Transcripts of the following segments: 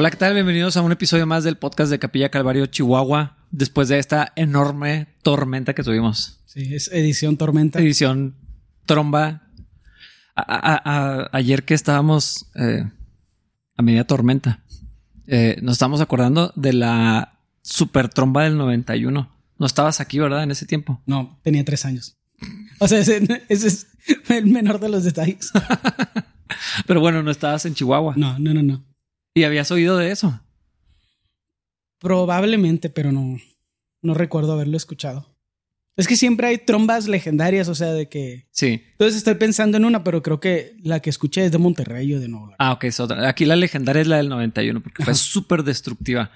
Hola, ¿qué tal? Bienvenidos a un episodio más del podcast de Capilla Calvario, Chihuahua, después de esta enorme tormenta que tuvimos. Sí, es edición tormenta. Edición tromba. A- a- a- ayer que estábamos eh, a media tormenta, eh, nos estábamos acordando de la super tromba del 91. No estabas aquí, ¿verdad? En ese tiempo. No, tenía tres años. O sea, ese, ese es el menor de los detalles. Pero bueno, no estabas en Chihuahua. No, no, no, no. Y habías oído de eso. Probablemente, pero no, no recuerdo haberlo escuchado. Es que siempre hay trombas legendarias, o sea, de que... Sí. Entonces estoy pensando en una, pero creo que la que escuché es de Monterrey o de Nuevo. Ah, ok, es otra. Aquí la legendaria es la del 91 porque fue súper destructiva.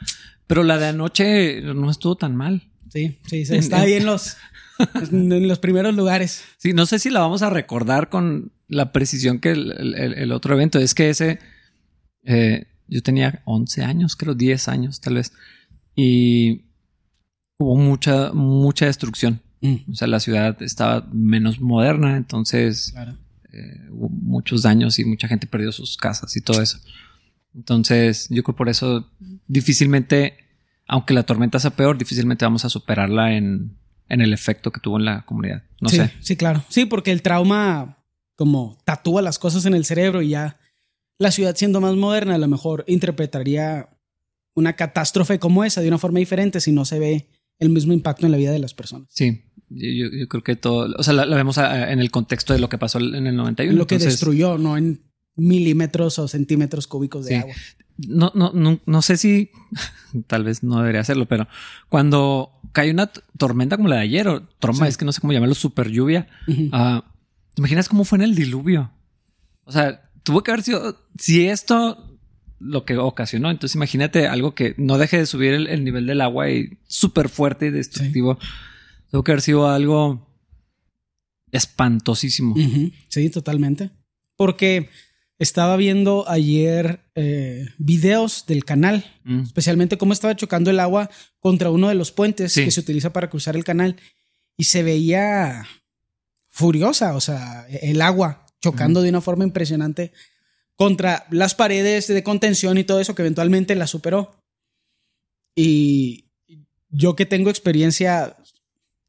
Pero la de anoche no estuvo tan mal. Sí, sí, está ahí en los, en los primeros lugares. Sí, no sé si la vamos a recordar con la precisión que el, el- el otro evento. Es que ese, eh, yo tenía 11 años, creo 10 años tal vez. Y hubo mucha, mucha destrucción. Mm, O sea, la ciudad estaba menos moderna, entonces claro. eh, hubo muchos daños y mucha gente perdió sus casas y todo eso. Entonces, yo creo por eso difícilmente, aunque la tormenta sea peor, difícilmente vamos a superarla en, en el efecto que tuvo en la comunidad. No sí, sé. Sí, claro. Sí, porque el trauma como tatúa las cosas en el cerebro y ya la ciudad siendo más moderna a lo mejor interpretaría una catástrofe como esa de una forma diferente si no se ve el mismo impacto en la vida de las personas. Sí, yo, creo que todo, o sea, la, la vemos ah, en el contexto de lo que pasó en el 91. En lo que entonces, destruyó, no en milímetros o centímetros cúbicos de Sí. agua. No, no, no, no sé si tal vez no debería hacerlo, pero cuando cae una tormenta como la de ayer o tromba, Sí. es que no sé cómo llamarlo, super lluvia. Ah, ¿te imaginas cómo fue en el diluvio? O sea, tuvo que haber sido, si esto lo que ocasionó, entonces imagínate algo que no deje de subir el, el nivel del agua y súper fuerte y destructivo. Tuvo que haber sido algo espantosísimo. Sí, totalmente. Porque estaba viendo ayer eh, videos del canal Mm. especialmente cómo estaba chocando el agua contra uno de los puentes Sí. que se utiliza para cruzar el canal y se veía furiosa, o sea, el agua chocando de una forma impresionante contra las paredes de contención y todo eso que eventualmente la superó. Y yo que tengo experiencia,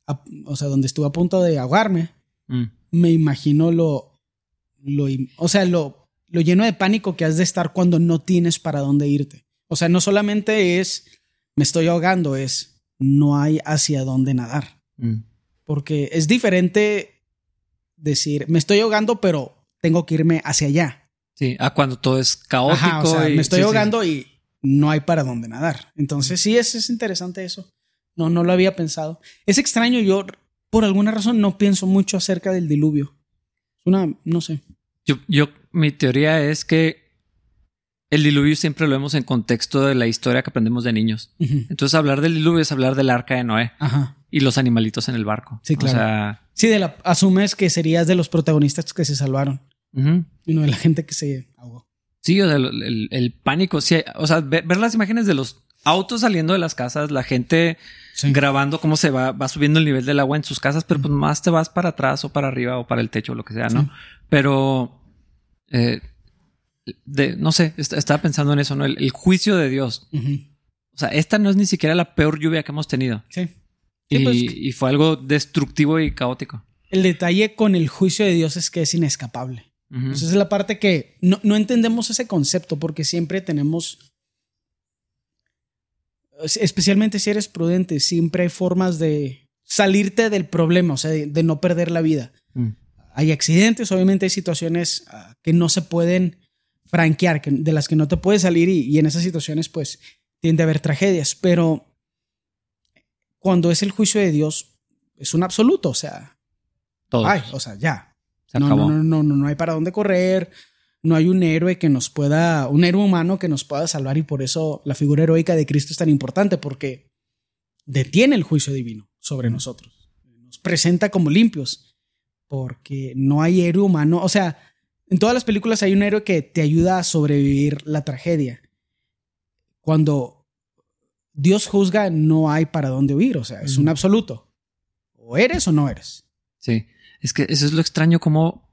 a- o sea, donde estuve a punto de ahogarme, Mm. me imagino lo, lo o sea, lo, lo lleno de pánico que has de estar cuando no tienes para dónde irte. O sea, no solamente es me estoy ahogando, es no hay hacia dónde nadar. Mm. Porque es diferente decir me estoy ahogando, pero tengo que irme hacia allá. Sí, a cuando todo es caótico. Ajá, o sea, y- me estoy sí, sí. ahogando y no hay para dónde nadar. Entonces, sí, es, es interesante eso. No, no lo había pensado. Es extraño, yo por alguna razón no pienso mucho acerca del diluvio. Es una, no sé. Yo, yo, mi teoría es que el diluvio siempre lo vemos en contexto de la historia que aprendemos de niños. Entonces, hablar del diluvio es hablar del arca de Noé Ajá. Y los animalitos en el barco. Sí, claro. O sea, Sí, de la, asumes que serías de los protagonistas que se salvaron ujú. y no de la gente que se ahogó. sí, o sea, el, el- el pánico. Sí, o sea, ver, ver las imágenes de los autos saliendo de las casas, la gente Sí. grabando cómo se va, va subiendo el nivel del agua en sus casas, pero pues más te vas para atrás o para arriba o para el techo o lo que sea, ¿no? Sí. Pero, eh, de, no sé, est- estaba pensando en eso, ¿no? El, el juicio de Dios. O sea, esta no es ni siquiera la peor lluvia que hemos tenido. Sí. Sí, y, pues, y fue algo destructivo y caótico. el detalle con el juicio de Dios es que es inescapable. Ujú. Esa es la parte que no, no entendemos ese concepto porque siempre tenemos, especialmente si eres prudente, siempre hay formas de salirte del problema, o sea, de, de no perder la vida. Mm. Hay accidentes, obviamente hay situaciones ah, que no se pueden franquear, que, de las que no te puedes salir y, y en esas situaciones pues tiende a haber tragedias, pero cuando es el juicio de Dios es un absoluto, o sea, Todo. ay, o sea, ya, se no, acabó. no, no, no, no, no hay para dónde correr. No hay un héroe que nos pueda, un héroe humano que nos pueda salvar y por eso la figura heroica de Cristo es tan importante porque detiene el juicio divino sobre nosotros. Nos presenta como limpios porque no hay héroe humano. O sea, en todas las películas hay un héroe que te ayuda a sobrevivir la tragedia. Cuando Dios juzga, no hay para dónde huir. O sea, es un absoluto. O eres o no eres. Sí. Es que eso es lo extraño como...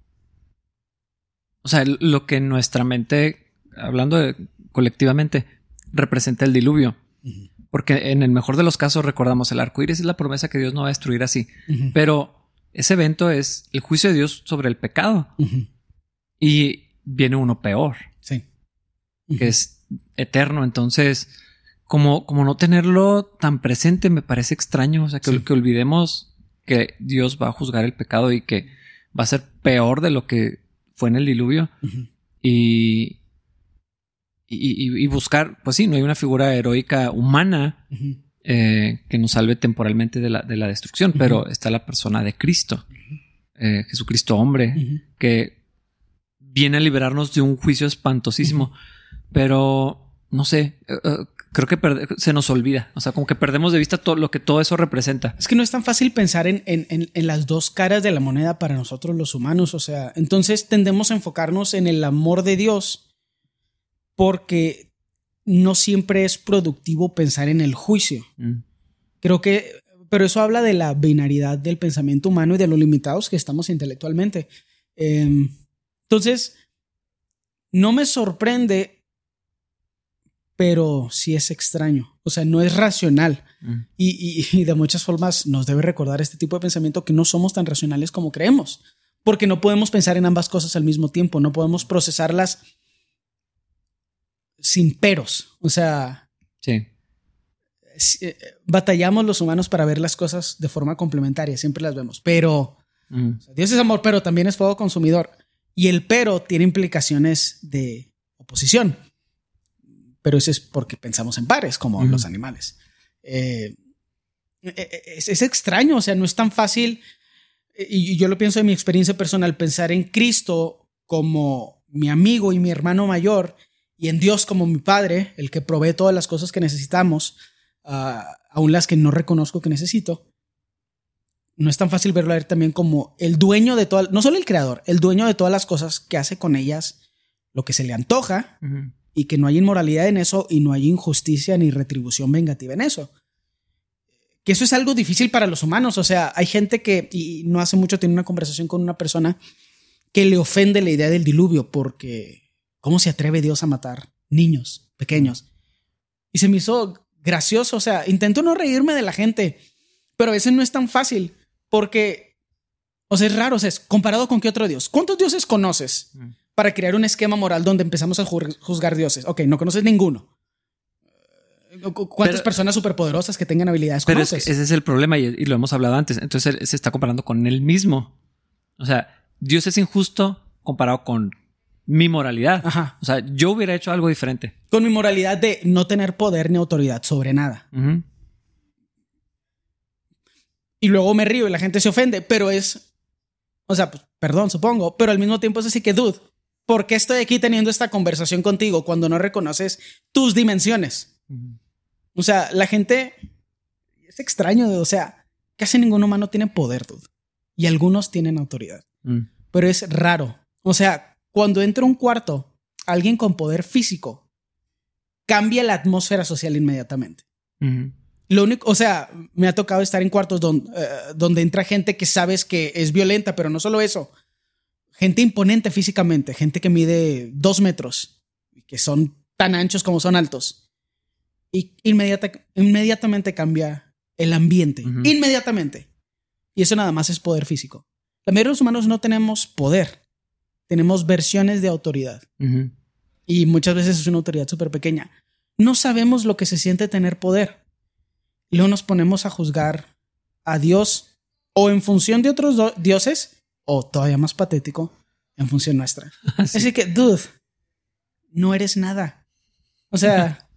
O sea, lo que nuestra mente, hablando de- colectivamente, representa el diluvio. Porque en el mejor de los casos recordamos el arco iris es la promesa que Dios no va a destruir así. Pero ese evento es el juicio de Dios sobre el pecado. Y viene uno peor. Sí. Que es eterno. Entonces, como, como no tenerlo tan presente me parece extraño. O sea, que, que olvidemos que Dios va a juzgar el pecado y que va a ser peor de lo que fue en el diluvio. Y, y, buscar, pues sí, no hay una figura heroica humana eh, que nos salve temporalmente de la, de la destrucción, pero está la persona de Cristo, eh, Jesucristo hombre, que viene a liberarnos de un juicio espantosísimo, pero no sé, eh, creo que se nos olvida, o sea, como que perdemos de vista todo lo que todo eso representa. Es que no es tan fácil pensar en, en, en, las dos caras de la moneda para nosotros los humanos, o sea, entonces tendemos a enfocarnos en el amor de Dios porque no siempre es productivo pensar en el juicio. Mm. Creo que, pero eso habla de la binaridad del pensamiento humano y de lo limitados que estamos intelectualmente. Em, entonces, no me sorprende, pero sí es extraño. O sea, no es racional. Mm. Y, y, de muchas formas nos debe recordar este tipo de pensamiento que no somos tan racionales como creemos. Porque no podemos pensar en ambas cosas al mismo tiempo, no podemos procesarlas sin peros. O sea, sí. Eh, batallamos los humanos para ver las cosas de forma complementaria, siempre las vemos, pero mm. Dios es amor, pero también es fuego consumidor. Y el pero tiene implicaciones de oposición. Pero eso es porque pensamos en pares, como los animales. Eh, eh, es, es, extraño, o sea, no es tan fácil. Y yo lo pienso en mi experiencia personal, pensar en Cristo como mi amigo y mi hermano mayor y en Dios como mi Padre, el que provee todas las cosas que necesitamos, uh, aun las que no reconozco que necesito, no es tan fácil verlo a él también como el dueño de todas, no solo el creador, el dueño de todas las cosas que hace con ellas lo que se le antoja y que no hay inmoralidad en eso y no hay injusticia ni retribución vengativa en eso. Que eso es algo difícil para los humanos, o sea, hay gente que, y no hace mucho tiene una conversación con una persona que le ofende la idea del diluvio porque ¿Cómo se atreve Dios a matar niños pequeños? Y se me hizo gracioso, o sea, intento no reírme de la gente, pero a veces no es tan fácil porque, o sea, es raro, o sea, comparado con qué otro Dios. ¿Cuántos dioses conoces mm. Para crear un esquema moral donde empezamos a juzgar dioses? Ok, no conoces ninguno. ¿Cuántas personas superpoderosas que tengan habilidades pero ese es el problema y, y, lo hemos hablado antes. Entonces se está comparando con él mismo. O sea, Dios es injusto comparado con mi moralidad. Ajá. O sea, yo hubiera hecho algo diferente. Con mi moralidad de no tener poder ni autoridad sobre nada. Y luego me río y la gente se ofende, pero es, o sea, pues, perdón, supongo, pero al mismo tiempo es así que, dude, ¿por qué estoy aquí teniendo esta conversación contigo cuando no reconoces tus dimensiones? O sea, la gente es extraño, o sea, casi ningún humano tiene poder, dude. Y algunos tienen autoridad. Mm. Pero es raro. O sea, cuando entra un cuarto alguien con poder físico, cambia la atmósfera social inmediatamente. Lo único, o sea, me ha tocado estar en cuartos donde, eh, donde entra gente que sabes que es violenta, pero no solo eso, gente imponente físicamente, gente que mide dos metros, que son tan anchos como son altos. Y inmediatamente cambia el ambiente, inmediatamente. Y eso nada más es poder físico. La mayoría de los humanos no tenemos poder tenemos versiones de autoridad. Y muchas veces es una autoridad súper pequeña. No sabemos lo que se siente tener poder. Luego nos ponemos a juzgar a Dios o en función de otros dioses o todavía más patético, en función nuestra. Así que, dude, no eres nada. O sea,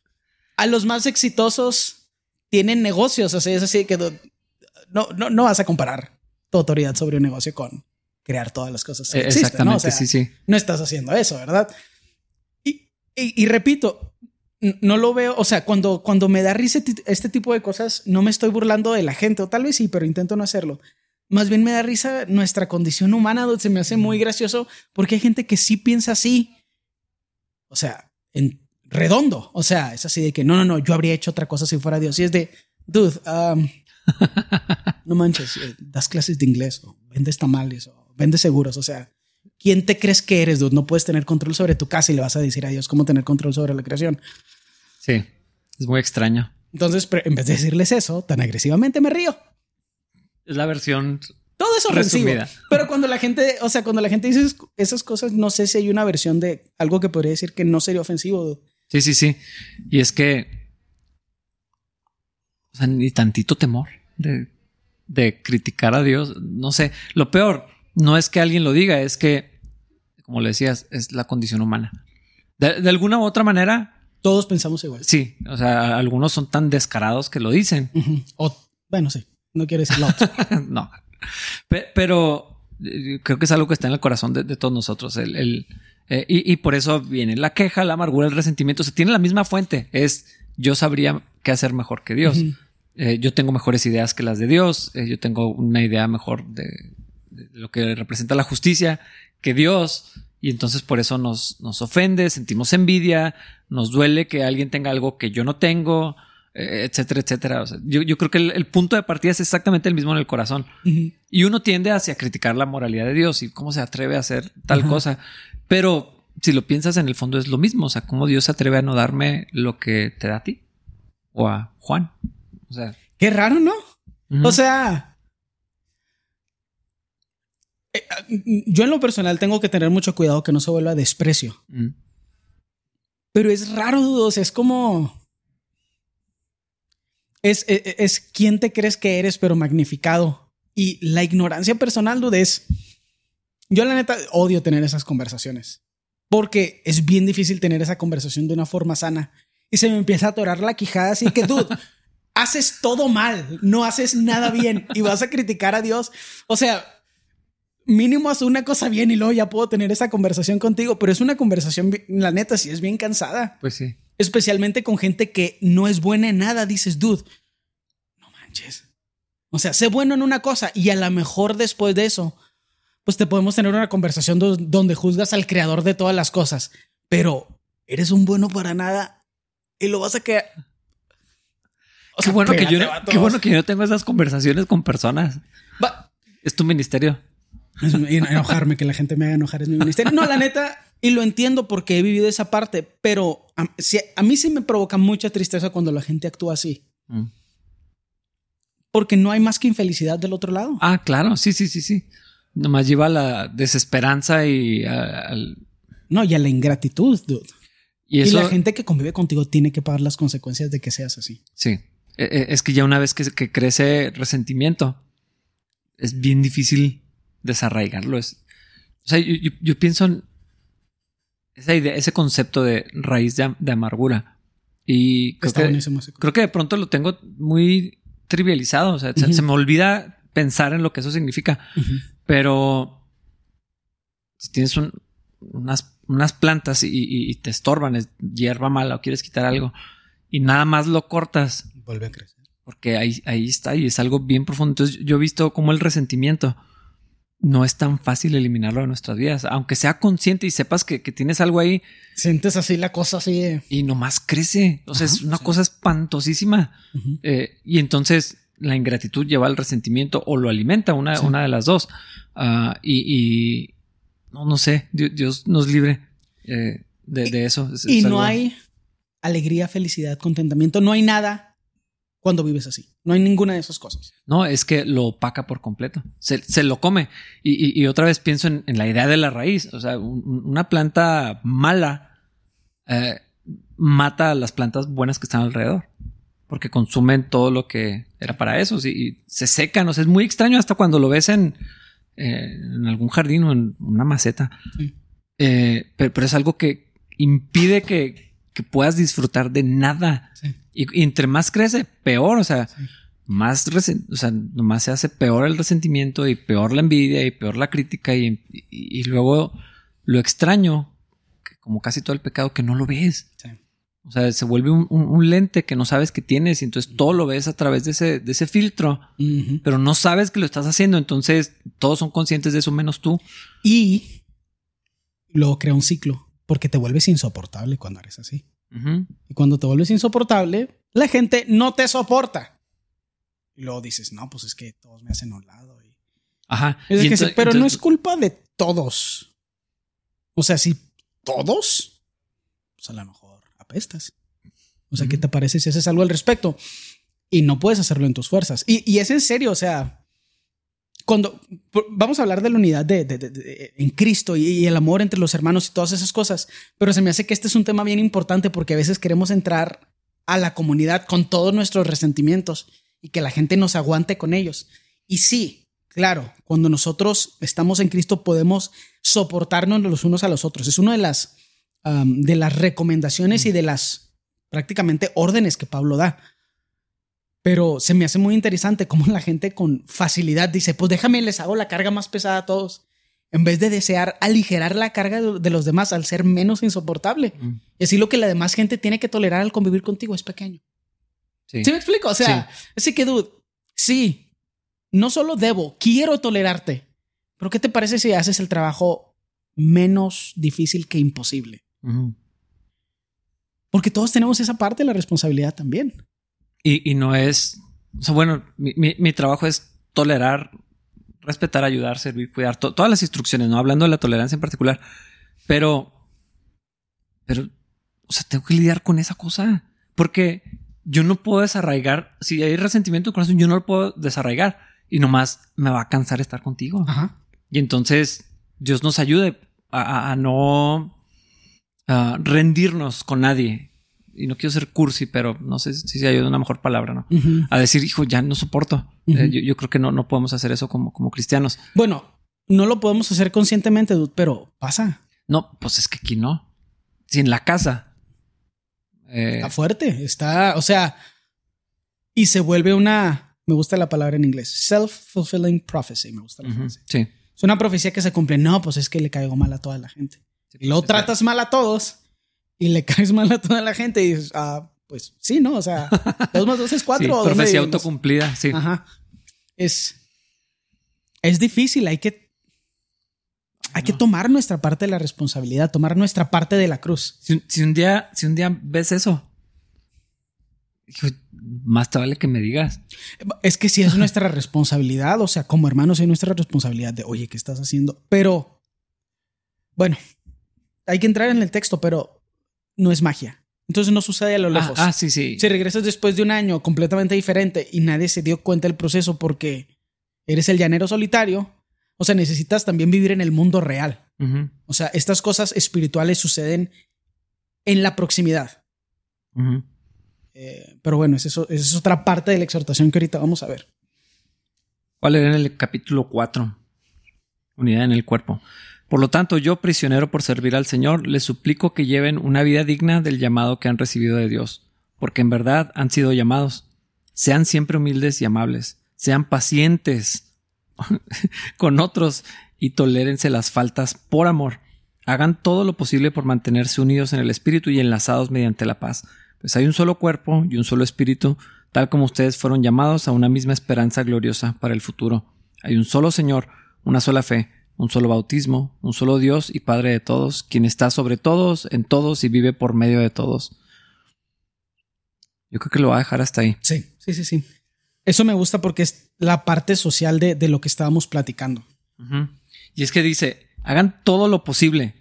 a los más exitosos tienen negocios. O sea, es así que no, no, no vas a comparar tu autoridad sobre un negocio con crear todas las cosas que Exactamente, ¿no? sí, sí. No estás haciendo eso, ¿verdad? Y, y, repito, no lo veo, o sea, cuando, cuando me da risa este tipo de cosas, no me estoy burlando de la gente, o tal vez sí, pero intento no hacerlo. Más bien me da risa nuestra condición humana, se me hace muy gracioso, porque hay gente que sí piensa así. O sea, en redondo. O sea, es así de que no, no, no, yo habría hecho otra cosa si fuera Dios. Y es de, dude, um, no manches, eh, das clases de inglés o vendes tamales o vende seguros. O sea, ¿quién te crees que eres, dude? No puedes tener control sobre tu casa y le vas a decir a Dios cómo tener control sobre la creación. Sí, es muy extraño. Entonces, en vez de decirles eso, tan agresivamente me río. Es la versión todo es ofensivo. Pero cuando la gente, o sea, cuando la gente dice esas cosas, no sé si hay una versión de algo que podría decir que no sería ofensivo. Sí, sí, sí. Y es que, o sea, ni tantito temor de, de criticar a Dios. No sé, lo peor no es que alguien lo diga, es que, como le decías, es la condición humana. De, alguna u otra manera. Todos pensamos igual. Sí, o sea, algunos son tan descarados que lo dicen. O, bueno, sí, no quiero decirlo. no, pero eh, creo que es algo que está en el corazón de, todos nosotros. El, eh, y, por eso viene la queja, la amargura, el resentimiento. Se tiene la misma fuente. Es yo sabría qué hacer mejor que Dios. Eh, yo tengo mejores ideas que las de Dios. yo tengo una idea mejor de, lo que representa la justicia que Dios. Y entonces por eso nos, nos ofende, sentimos envidia, nos duele que alguien tenga algo que yo no tengo. Eh, etcétera, etcétera. yo, creo que el, punto de partida es exactamente el mismo en el corazón. Y uno tiende hacia criticar la moralidad de Dios y cómo se atreve a hacer tal cosa. Pero si lo piensas en el fondo es lo mismo. O sea, cómo Dios se atreve a no darme lo que te da a ti o a Juan. O sea, qué raro, ¿no? O sea, eh, yo en lo personal tengo que tener mucho cuidado que no se vuelva desprecio. Pero es raro, o sea, es como es, es, quién te crees que eres, pero magnificado. Y la ignorancia personal, dude, es. Yo, la neta, odio tener esas conversaciones. Porque es bien difícil tener esa conversación de una forma sana. Y se me empieza a atorar la quijada así que, dude, haces todo mal, no haces nada bien y vas a criticar a Dios. O sea, mínimo haz una cosa bien y luego ya puedo tener esa conversación contigo, pero es una conversación, la neta, sí es bien cansada. Pues sí especialmente con gente que no es buena en nada, dices, dude, no manches. O sea, sé bueno en una cosa y a lo mejor después de eso, pues te podemos tener una conversación donde juzgas al creador de todas las cosas, pero eres un bueno para nada y lo vas a que... O sea, qué, bueno que yo no, qué bueno que yo no tengo esas conversaciones con personas. Es tu ministerio. enojarme, que la gente me haga enojar es mi ministerio. No, la neta, y lo entiendo porque he vivido esa parte, pero a, a mí sí me provoca mucha tristeza cuando la gente actúa así. Mm. Porque no hay más que infelicidad del otro lado. Ah, claro, sí, sí, sí, sí. Nomás lleva a la desesperanza y al... No, y a la ingratitud, dude. Y, eso... la gente que convive contigo tiene que pagar las consecuencias de que seas así. Sí. E, e, es que ya una vez que, crece resentimiento, es bien difícil desarraigarlo. Es, o sea, yo, yo pienso en, esa idea, ese concepto de raíz de, amargura. Y creo que, creo que de pronto lo tengo muy trivializado. O sea, se, me olvida pensar en lo que eso significa. Pero si tienes unas, unas, plantas y, te estorban, es hierba mala o quieres quitar algo y nada más lo cortas. Vuelve a crecer. Porque ahí, ahí está y es algo bien profundo. Entonces yo he visto como el resentimiento no es tan fácil eliminarlo de nuestras vidas. Aunque sea consciente y sepas que, tienes algo ahí. Sientes así la cosa así. Y nomás crece. O sea, es una cosa espantosísima. Eh, y entonces la ingratitud lleva al resentimiento o lo alimenta, una, una de las dos. Ah, y, no, no sé, Dios, nos libre eh, de, eso. y no hay alegría, felicidad, contentamiento. No hay nada cuando vives así. No hay ninguna de esas cosas. No, es que lo opaca por completo. Se, lo come. Y, otra vez pienso en, la idea de la raíz. O sea, una planta mala eh, mata a las plantas buenas que están alrededor. Porque consumen todo lo que era para eso. Y, se secan. O sea, es muy extraño hasta cuando lo ves en, eh, en algún jardín o en una maceta. Eh, pero, es algo que impide que, que puedas disfrutar de nada. Sí. Y, entre más crece, peor, o sea, más, o sea, nomás se hace peor el resentimiento y peor la envidia y peor la crítica y, y, luego lo extraño, que como casi todo el pecado, que no lo ves. O sea, se vuelve un, lente que no sabes que tienes y entonces todo lo ves a través de ese, de ese filtro, pero no sabes que lo estás haciendo, entonces todos son conscientes de eso menos tú. Y luego crea un ciclo, porque te vuelves insoportable cuando eres así. Y cuando te vuelves insoportable, la gente no te soporta. Y luego dices, no, pues es que todos me hacen un lado. Y... Ajá. pero no es culpa de todos. O sea, si todos, pues a lo mejor apestas. O sea, ¿qué te parece si haces algo al respecto? Y no puedes hacerlo en tus fuerzas. Y, y es en serio, o sea, cuando vamos a hablar de la unidad de, en Cristo y, el amor entre los hermanos y todas esas cosas, pero se me hace que este es un tema bien importante porque a veces queremos entrar a la comunidad con todos nuestros resentimientos y que la gente nos aguante con ellos. Y sí, claro, cuando nosotros estamos en Cristo podemos soportarnos los unos a los otros. Es una de las, de las recomendaciones y de las prácticamente órdenes que Pablo da. Pero se me hace muy interesante cómo la gente con facilidad dice, pues déjame, les hago la carga más pesada a todos, en vez de desear aligerar la carga de los demás al ser menos insoportable. Mm. Y así lo que la demás gente tiene que tolerar al convivir contigo es pequeño. Sí, me explico? O sea, así que, dude, sí, no solo debo, quiero tolerarte, pero ¿qué te parece si haces el trabajo menos difícil que imposible? Porque todos tenemos esa parte de la responsabilidad también. Y, no es, o sea, bueno, mi, trabajo es tolerar, respetar, ayudar, servir, cuidar, todas las instrucciones, no hablando de la tolerancia en particular, pero, pero, o sea, tengo que lidiar con esa cosa, porque yo no puedo desarraigar, si hay resentimiento en el corazón, yo no lo puedo desarraigar y nomás me va a cansar estar contigo. Y entonces Dios nos ayude a, no rendirnos con nadie y no quiero ser cursi, pero no sé si se ayuda una mejor palabra, ¿no? A decir, hijo, ya no soporto. Eh, yo, creo que no, no podemos hacer eso como, como cristianos. Bueno, no lo podemos hacer conscientemente, pero pasa. No, pues es que aquí no. Si en la casa. Eh, está fuerte, está, o sea, y se vuelve una, me gusta la palabra en inglés, self-fulfilling prophecy, me gusta la frase. Sí. Es una profecía que se cumple. No, pues es que le caigo mal a toda la gente. y luego tratas mal a todos y le caes mal a toda la gente y dices, ah, pues sí, ¿no? O sea, dos más dos es cuatro. Sí, profecía autocumplida, sí. Ajá. Es, es difícil, hay que, hay que tomar nuestra parte de la responsabilidad, tomar nuestra parte de la cruz. Si, un día, si un día ves eso, más te vale que me digas. Es que si es nuestra responsabilidad, o sea, como hermanos es nuestra responsabilidad de, oye, ¿qué estás haciendo? Pero, bueno, hay que entrar en el texto, pero no es magia. Entonces no sucede a lo ah, lejos. Ah, sí, sí. Si regresas después de un año completamente diferente y nadie se dio cuenta del proceso porque eres el llanero solitario, o sea, necesitas también vivir en el mundo real. O sea, estas cosas espirituales suceden en la proximidad. Eh, pero bueno, es, es otra parte de la exhortación que ahorita vamos a ver. ¿Cuál era el capítulo 4? Unidad en el cuerpo. Por lo tanto, yo, prisionero por servir al Señor, les suplico que lleven una vida digna del llamado que han recibido de Dios, porque en verdad han sido llamados. Sean siempre humildes y amables, sean pacientes con otros y tolérense las faltas por amor. Hagan todo lo posible por mantenerse unidos en el Espíritu y enlazados mediante la paz, pues hay un solo cuerpo y un solo Espíritu, tal como ustedes fueron llamados a una misma esperanza gloriosa para el futuro. Hay un solo Señor, una sola fe, un solo bautismo, un solo Dios y Padre de todos, quien está sobre todos, en todos y vive por medio de todos. Yo creo que lo va a dejar hasta ahí. Sí, sí, sí, sí. Eso me gusta porque es la parte social de, lo que estábamos platicando. Y es que dice, hagan todo lo posible.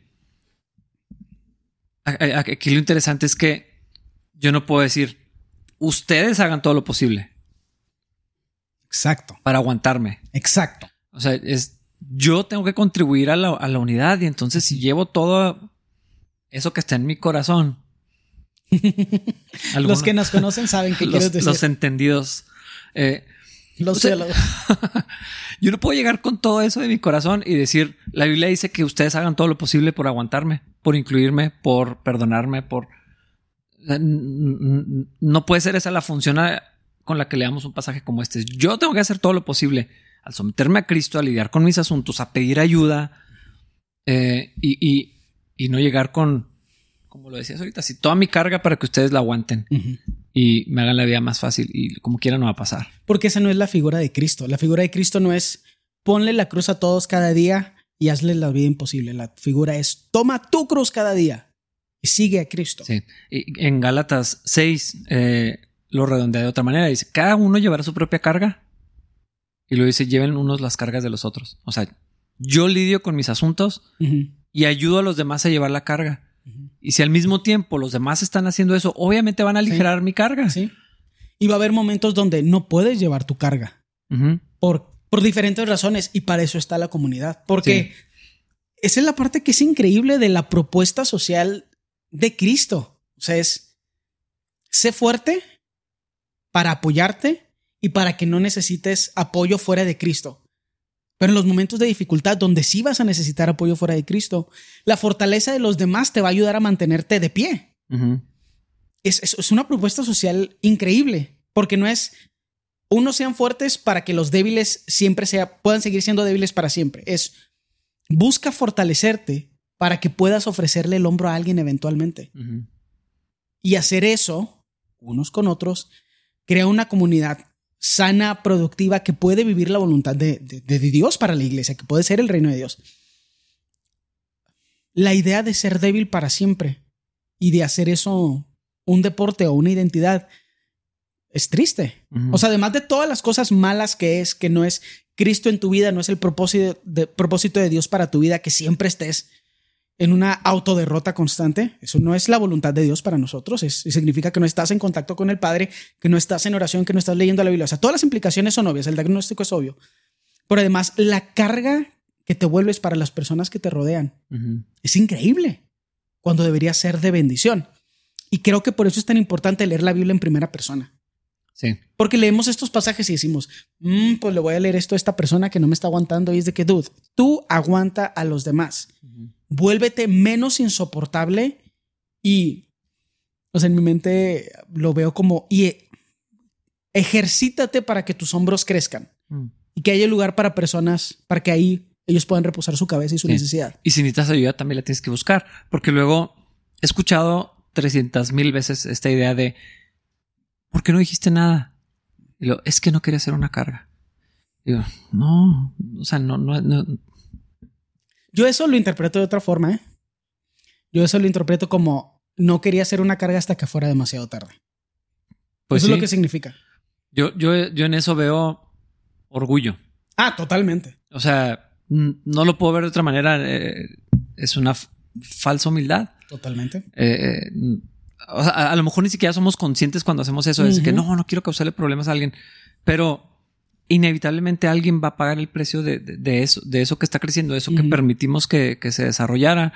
Aquí lo interesante es que yo no puedo decir, ustedes hagan todo lo posible. Exacto. Para aguantarme. Exacto. O sea, es yo tengo que contribuir a la, unidad y entonces si llevo todo eso que está en mi corazón. los que nos conocen saben qué quieres decir. Los entendidos. Eh, los yo no puedo llegar con todo eso de mi corazón y decir, la Biblia dice que ustedes hagan todo lo posible por aguantarme, por incluirme, por perdonarme, por... Eh, no puede ser esa la función con la que leamos un pasaje como este. Yo tengo que hacer todo lo posible al someterme a Cristo, a lidiar con mis asuntos, a pedir ayuda eh, y, no llegar con, como lo decías ahorita, si toda mi carga para que ustedes la aguanten y me hagan la vida más fácil y como quiera no va a pasar. Porque esa no es la figura de Cristo. La figura de Cristo no es ponle la cruz a todos cada día y hazle la vida imposible. La figura es toma tu cruz cada día y sigue a Cristo. Sí. Y en Gálatas 6 eh, lo redondea de otra manera. Dice, cada uno llevará su propia carga y lo dice, lleven unos las cargas de los otros. O sea, yo lidio con mis asuntos y ayudo a los demás a llevar la carga. Y si al mismo tiempo los demás están haciendo eso, obviamente van a aligerar mi carga. Sí. Y va a haber momentos donde no puedes llevar tu carga. por, por diferentes razones. Y para eso está la comunidad. Porque esa es la parte que es increíble de la propuesta social de Cristo. O sea, es sé fuerte para apoyarte y para que no necesites apoyo fuera de Cristo. Pero en los momentos de dificultad, donde sí vas a necesitar apoyo fuera de Cristo, la fortaleza de los demás te va a ayudar a mantenerte de pie. es, una propuesta social increíble, porque no es unos sean fuertes para que los débiles siempre sea, puedan seguir siendo débiles para siempre. Es busca fortalecerte para que puedas ofrecerle el hombro a alguien eventualmente. Y hacer eso, unos con otros, crea una comunidad sana, productiva, que puede vivir la voluntad de, Dios para la iglesia, que puede ser el reino de Dios. La idea de ser débil para siempre y de hacer eso un deporte o una identidad es triste. O sea, además de todas las cosas malas que es, que no es Cristo en tu vida, no es el propósito de, propósito de Dios para tu vida, que siempre estés en una autoderrota constante. Eso no es la voluntad de Dios para nosotros. Es, significa que no estás en contacto con el Padre, que no estás en oración, que no estás leyendo la Biblia. O sea, todas las implicaciones son obvias. El diagnóstico es obvio. Pero además, la carga que te vuelves para las personas que te rodean es increíble cuando debería ser de bendición. Y creo que por eso es tan importante leer la Biblia en primera persona. Sí. Porque leemos estos pasajes y decimos, mm, pues le voy a leer esto a esta persona que no me está aguantando. Y es de que, dude, tú aguanta a los demás vuélvete menos insoportable y, o sea, en mi mente lo veo como, y ejercítate para que tus hombros crezcan mm. y que haya lugar para personas, para que ahí ellos puedan reposar su cabeza y su necesidad. Y si necesitas ayuda, también la tienes que buscar, porque luego he escuchado 300 mil veces esta idea de, ¿por qué no dijiste nada? Y lo, es que no quería hacer una carga. Digo, no, o sea, no, no, no, yo eso lo interpreto de otra forma, ¿eh? Yo eso lo interpreto como no quería hacer una carga hasta que fuera demasiado tarde. Pues eso es lo que significa. Yo, yo, yo en eso veo orgullo. Ah, totalmente. O sea, no lo puedo ver de otra manera. Eh, es una falsa humildad. Totalmente. Eh, eh, a, lo mejor ni siquiera somos conscientes cuando hacemos eso. Es que no, no quiero causarle problemas a alguien. Pero inevitablemente alguien va a pagar el precio de, eso, de eso que está creciendo, de eso que permitimos que, se desarrollara.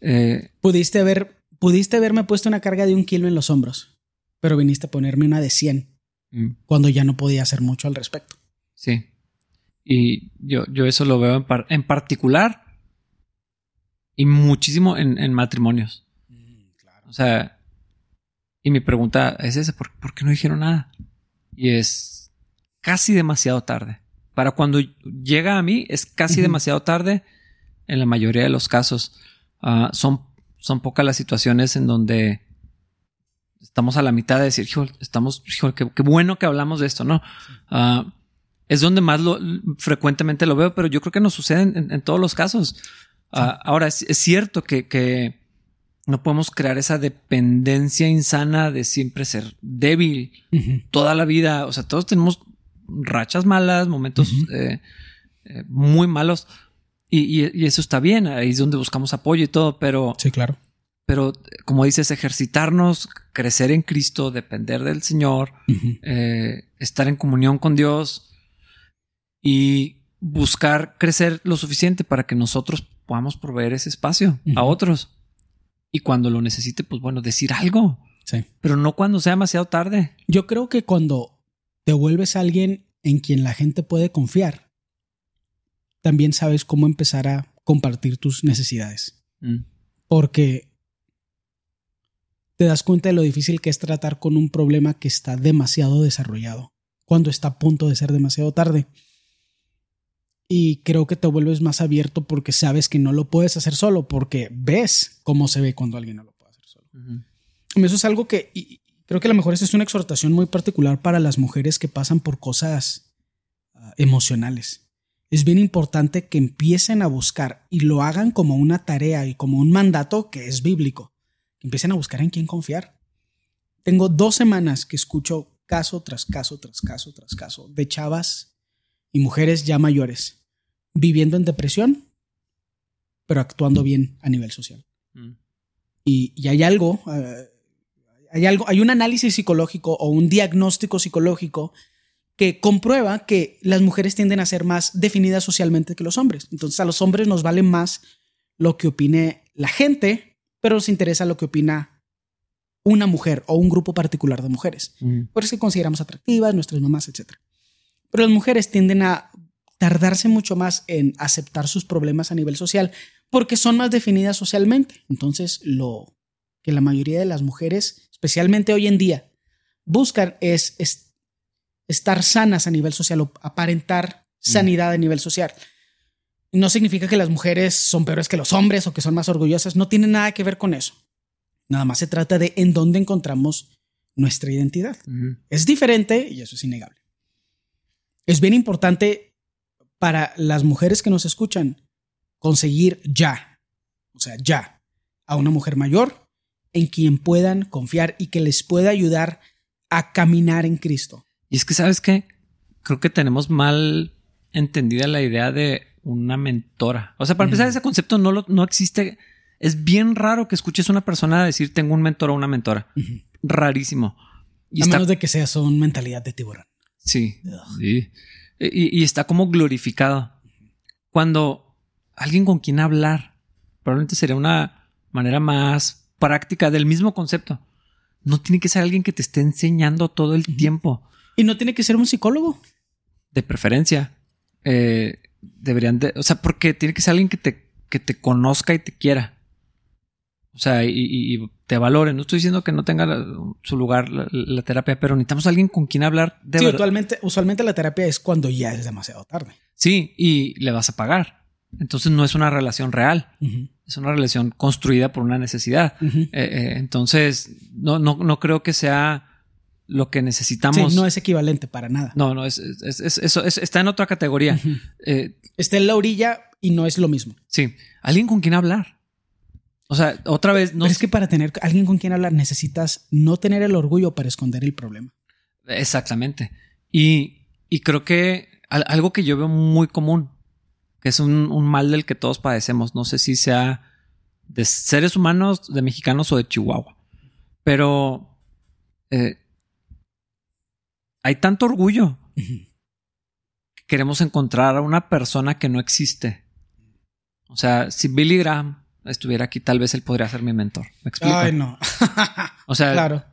Eh, pudiste haber, pudiste haberme puesto una carga de un kilo en los hombros, pero viniste a ponerme una de 100 mm. cuando ya no podía hacer mucho al respecto. Sí. Y yo, yo eso lo veo en, particular y muchísimo en, matrimonios. Mm, o sea, y mi pregunta es esa, ¿por, ¿por qué no dijeron nada? Y es, casi demasiado tarde. Para cuando llega a mí es casi demasiado tarde en la mayoría de los casos. Ah, son, son pocas las situaciones en donde estamos a la mitad de decir, hijo, estamos, hijo, qué, bueno que hablamos de esto, ¿no? Ah, es donde más lo, frecuentemente lo veo, pero yo creo que nos sucede en, todos los casos. Ah, ahora, es, cierto que, no podemos crear esa dependencia insana de siempre ser débil toda la vida. O sea, todos tenemos rachas malas, momentos eh, eh, muy malos. Y, eso está bien, ahí es donde buscamos apoyo y todo, pero... Sí, claro. Pero como dices, ejercitarnos, crecer en Cristo, depender del Señor, eh, estar en comunión con Dios y buscar crecer lo suficiente para que nosotros podamos proveer ese espacio a otros. Y cuando lo necesite, pues bueno, decir algo. Sí. Pero no cuando sea demasiado tarde. Yo creo que cuando te vuelves alguien en quien la gente puede confiar, también sabes cómo empezar a compartir tus necesidades. Mm. Porque te das cuenta de lo difícil que es tratar con un problema que está demasiado desarrollado, cuando está a punto de ser demasiado tarde. Y creo que te vuelves más abierto porque sabes que no lo puedes hacer solo, porque ves cómo se ve cuando alguien no lo puede hacer solo. Eso es algo que, Creo que a lo mejor esa es una exhortación muy particular para las mujeres que pasan por cosas ah, emocionales. Es bien importante que empiecen a buscar y lo hagan como una tarea y como un mandato que es bíblico. Que empiecen a buscar en quién confiar. Tengo dos semanas que escucho caso tras caso, tras caso, tras caso de chavas y mujeres ya mayores viviendo en depresión, pero actuando bien a nivel social. Mm. Y, y hay algo, eh, hay algo, hay un análisis psicológico o un diagnóstico psicológico que comprueba que las mujeres tienden a ser más definidas socialmente que los hombres. Entonces a los hombres nos vale más lo que opine la gente, pero nos interesa lo que opina una mujer o un grupo particular de mujeres. Por eso que consideramos atractivas, nuestras mamás, etc. Pero las mujeres tienden a tardarse mucho más en aceptar sus problemas a nivel social porque son más definidas socialmente. Entonces, lo que la mayoría de las mujeres, especialmente hoy en día, buscan es, estar sanas a nivel social o aparentar sanidad a nivel social. No significa que las mujeres son peores que los hombres o que son más orgullosas, no tiene nada que ver con eso. Nada más se trata de en dónde encontramos nuestra identidad. Es diferente y eso es innegable. Es bien importante para las mujeres que nos escuchan conseguir ya, o sea, ya, a una mujer mayor en quien puedan confiar y que les pueda ayudar a caminar en Cristo. Y es que, ¿sabes qué? Creo que tenemos mal entendida la idea de una mentora. O sea, para empezar, ese concepto no, no existe es bien raro que escuches a una persona decir tengo un mentor o una mentora. Rarísimo. Y a menos de que sea son mentalidad de tiburón. Sí. sí. Y, está como glorificado. Cuando alguien con quien hablar, probablemente sería una manera más práctica del mismo concepto. No tiene que ser alguien que te esté enseñando todo el tiempo. Y no tiene que ser un psicólogo. De preferencia. Eh, deberían de, o sea, porque tiene que ser alguien que te, que te conozca y te quiera. O sea, y, te valoren. No estoy diciendo que no tenga su lugar la, terapia, pero necesitamos a alguien con quien hablar de Sí, usualmente, usualmente la terapia es cuando ya es demasiado tarde. Sí, y le vas a pagar. Entonces no es una relación real. Es una relación construida por una necesidad. Eh, eh, entonces, no, no, no creo que sea lo que necesitamos. Sí, no es equivalente para nada. No, no, es, eso está en otra categoría. Eh, está en la orilla y no es lo mismo. Sí, alguien con quien hablar. O sea, otra vez no. es que para tener alguien con quien hablar necesitas no tener el orgullo para esconder el problema. Exactamente. Y, creo que algo que yo veo muy común, que es un, mal del que todos padecemos, no sé si sea de seres humanos, de mexicanos o de Chihuahua, pero eh, hay tanto orgullo que queremos encontrar a una persona que no existe. O sea, si Billy Graham estuviera aquí, tal vez él podría ser mi mentor. ¿Me explico? Ay, no. o sea, claro.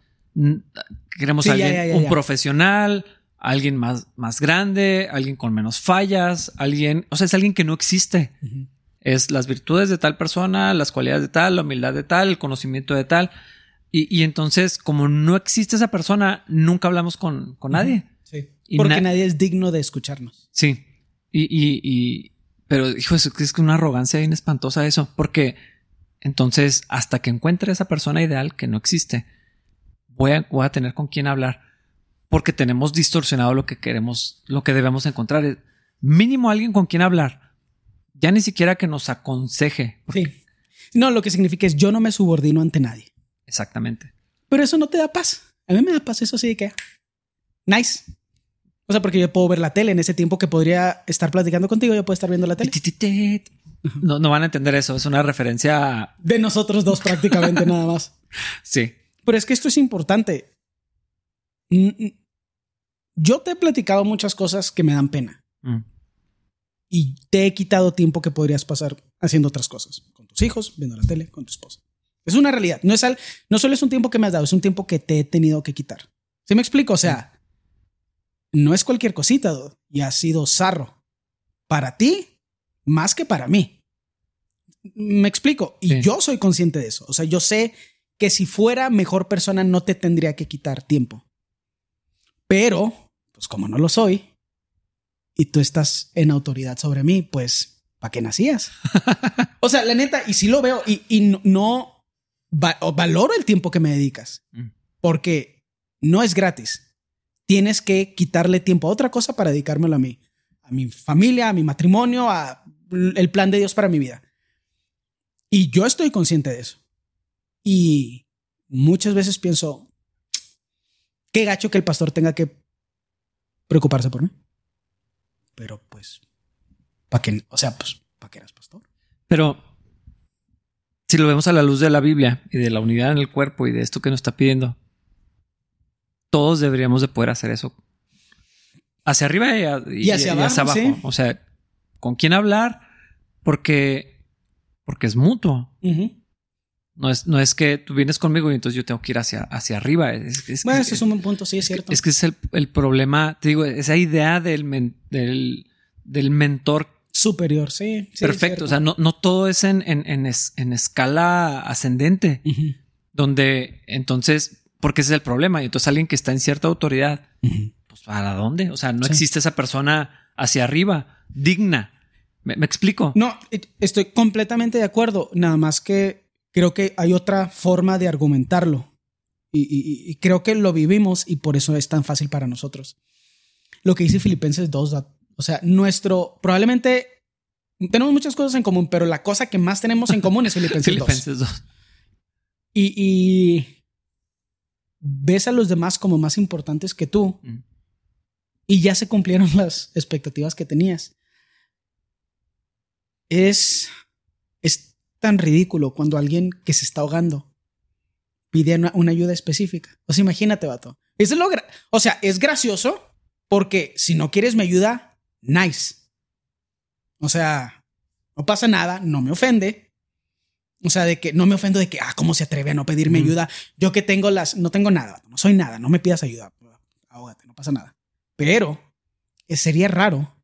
queremos alguien, un profesional, alguien más, más grande, alguien con menos fallas, alguien, o sea, es alguien que no existe. Es las virtudes de tal persona, las cualidades de tal, la humildad de tal, el conocimiento de tal. Y, entonces, como no existe esa persona, nunca hablamos con, con nadie. Sí. Porque nadie es digno de escucharnos. Sí. y, pero, hijo, es que es una arrogancia bien espantosa eso, porque entonces, hasta que encuentre esa persona ideal que no existe, voy a, voy a tener con quién hablar, porque tenemos distorsionado lo que queremos, lo que debemos encontrar. Mínimo alguien con quien hablar, ya ni siquiera que nos aconseje. Sí. No, lo que significa es yo no me subordino ante nadie. Exactamente. Pero eso no te da paz. A mí me da paz eso sí que... Nice. O sea, porque yo puedo ver la tele en ese tiempo que podría estar platicando contigo, yo puedo estar viendo la tele. No, no van a entender eso. Es una referencia de nosotros dos prácticamente nada más. Sí. Pero es que esto es importante. Yo te he platicado muchas cosas que me dan pena. Mm. Y te he quitado tiempo que podrías pasar haciendo otras cosas. Con tus hijos, viendo la tele, con tu esposa. Es una realidad. No, es al, no solo es un tiempo que me has dado, es un tiempo que te he tenido que quitar. ¿Sí me explico? O sea, no es cualquier cosita y ha sido zarro. Para ti, más que para mí. Me explico. Y yo soy consciente de eso. O sea, yo sé que si fuera mejor persona no te tendría que quitar tiempo. Pero, pues como no lo soy, y tú estás en autoridad sobre mí, pues, ¿para qué nacías? o sea, la neta, y si lo veo, y, no, valoro el tiempo que me dedicas, mm. porque no es gratis tienes que quitarle tiempo a otra cosa para dedicármelo a mí, a mi familia, a mi matrimonio, a el plan de Dios para mi vida. Y yo estoy consciente de eso. Y muchas veces pienso, qué gacho que el pastor tenga que preocuparse por mí. Pero pues, ¿para qué? O sea, pues, ¿para qué eras pastor? Pero si lo vemos a la luz de la Biblia y de la unidad en el cuerpo y de esto que nos está pidiendo, todos deberíamos de poder hacer eso. Hacia arriba y, hacia, abajo. O sea, ¿con quién hablar? Porque, porque es mutuo. No es, no es que tú vienes conmigo y entonces yo tengo que ir hacia, hacia arriba. bueno, ese es un buen punto, sí, es cierto. Es que es el, problema, te digo, esa idea del, del, del mentor superior, sí. Perfecto, o sea, no, no todo es en, en, en, escala ascendente, donde entonces, porque ese es el problema, y entonces alguien que está en cierta autoridad, pues ¿para dónde? O sea, no existe esa persona hacia arriba, digna. ¿Me, explico? No, estoy completamente de acuerdo, nada más que creo que hay otra forma de argumentarlo. Y, creo que lo vivimos y por eso es tan fácil para nosotros. Lo que dice Filipenses 2 o sea, nuestro, probablemente tenemos muchas cosas en común, pero la cosa que más tenemos en común es Filipenses, Filipenses 2. Y, ves a los demás como más importantes que tú mm. y ya se cumplieron las expectativas que tenías. Es, es tan ridículo cuando alguien que se está ahogando pide una, ayuda específica. O sea, imagínate, vato. Es lo o sea, es gracioso porque si no quieres mi ayuda, nice. O sea, no pasa nada, no me ofende. O sea, de que no me ofendo de que, ah, ¿cómo se atreve a no pedirme ayuda? Yo que tengo las, no tengo nada, no soy nada, no me pidas ayuda. Ahógate, no pasa nada. Pero eh, sería raro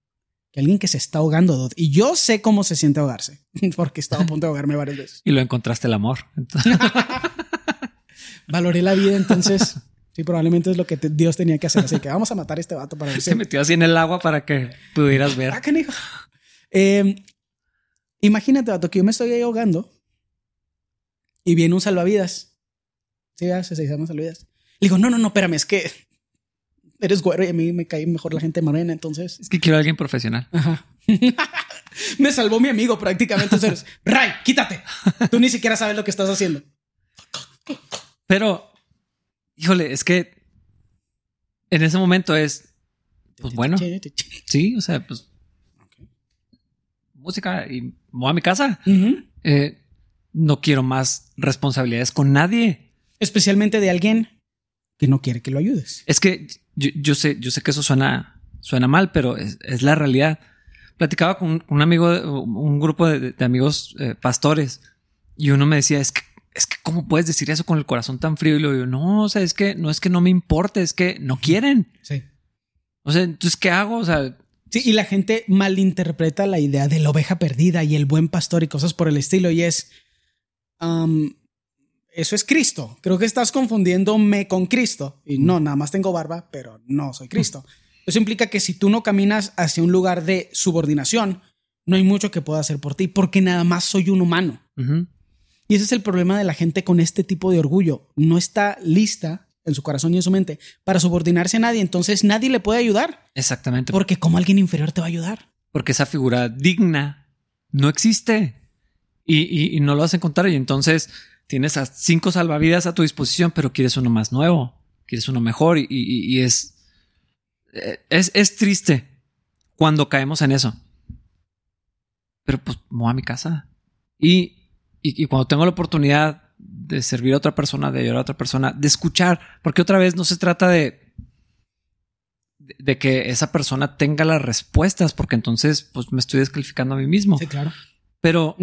que alguien que se está ahogando, y yo sé cómo se siente ahogarse, porque he estado a punto de ahogarme varias veces. Y lo encontraste el amor. Valoré la vida, entonces Sí, probablemente es lo que Dios tenía que hacer. Así que vamos a matar a este vato para ver Se metió así en el agua para que pudieras ver. Ah, eh, imagínate, vato, que yo me estoy ahí ahogando y viene un salvavidas. Sí, ya se llama salvavidas. Le digo, no, no, no, espérame, es que eres güero y a mí me cae mejor la gente morena, entonces. Es que quiero a alguien profesional. Ajá. me salvó mi amigo prácticamente. Entonces, Ray, quítate. Tú ni siquiera sabes lo que estás haciendo. Pero híjole, es que en ese momento es, pues bueno, sí, o sea, pues música y voy a mi casa. Eh, no quiero más responsabilidades con nadie. Especialmente de alguien que no quiere que lo ayudes. Es que yo, sé, yo sé que eso suena, suena mal, pero es, la realidad. Platicaba con un amigo, un grupo de, amigos eh, pastores, y uno me decía, es que es que ¿cómo puedes decir eso con el corazón tan frío? Y lo digo, no, o sea, es que no es que no me importe, es que no quieren. Sí. O sea, entonces, ¿qué hago? O sea... Sí, y la gente malinterpreta la idea de la oveja perdida y el buen pastor y cosas por el estilo. Y es, eso es Cristo. Creo que estás confundiéndome con Cristo. Y no, nada más tengo barba, pero no soy Cristo. Eso implica que si tú no caminas hacia un lugar de subordinación, no hay mucho que pueda hacer por ti, porque nada más soy un humano. Y ese es el problema de la gente con este tipo de orgullo. No está lista en su corazón y en su mente para subordinarse a nadie. Entonces nadie le puede ayudar. Exactamente. Porque como alguien inferior te va a ayudar. Porque esa figura digna no existe y, no lo vas a encontrar. Y entonces tienes a cinco salvavidas a tu disposición, pero quieres uno más nuevo, quieres uno mejor y, es, es, es triste cuando caemos en eso. Pero pues voy a mi casa. Y y, cuando tengo la oportunidad de servir a otra persona, de ayudar a otra persona, de escuchar, porque otra vez no se trata de, de que esa persona tenga las respuestas, porque entonces pues me estoy descalificando a mí mismo. Sí, claro. Pero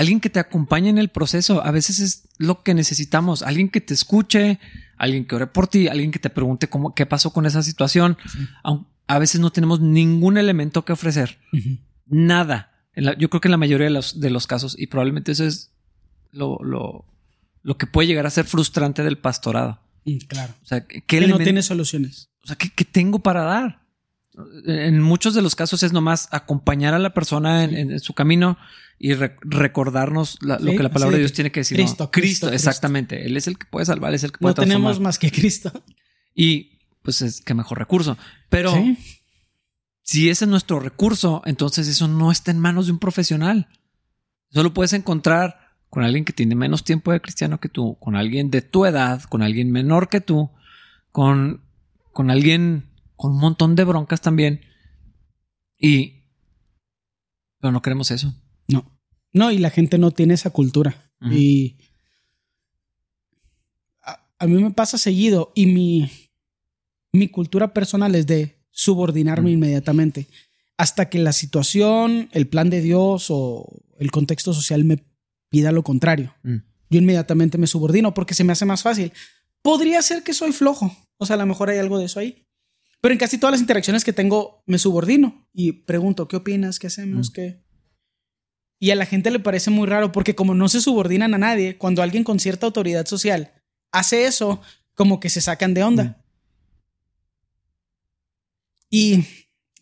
alguien que te acompañe en el proceso, a veces es lo que necesitamos, alguien que te escuche, alguien que ore por ti, alguien que te pregunte cómo, qué pasó con esa situación. A veces no tenemos ningún elemento que ofrecer, nada. yo creo que en la mayoría de los, de los casos, y probablemente eso es lo, lo, lo que puede llegar a ser frustrante del pastorado. Mm, claro. O sea, ¿qué no tiene soluciones. O sea, ¿qué, tengo para dar? En muchos de los casos es nomás acompañar a la persona en, su camino y recordarnos lo que la palabra de Dios tiene que decir. Cristo, Cristo, exactamente. Él es el que puede salvar, es el que puede No tenemos más que Cristo. Y pues es que mejor recurso. Pero si ese es nuestro recurso, entonces eso no está en manos de un profesional. Solo puedes encontrar con alguien que tiene menos tiempo de cristiano que tú, con alguien de tu edad, con alguien menor que tú, con, con alguien con un montón de broncas también. Y... Pero no queremos eso. No. Y la gente no tiene esa cultura. Y a, mí me pasa seguido y mi, mi cultura personal es de subordinarme inmediatamente hasta que la situación, el plan de Dios o el contexto social me pida lo contrario. Mm. Yo inmediatamente me subordino porque se me hace más fácil. Podría ser que soy flojo, o sea, a lo mejor hay algo de eso ahí. Pero en casi todas las interacciones que tengo me subordino y pregunto, ¿qué opinas? ¿Qué hacemos? Mm. ¿Qué? Y a la gente le parece muy raro porque como no se subordinan a nadie, cuando alguien con cierta autoridad social hace eso, como que se sacan de onda. Mm. Y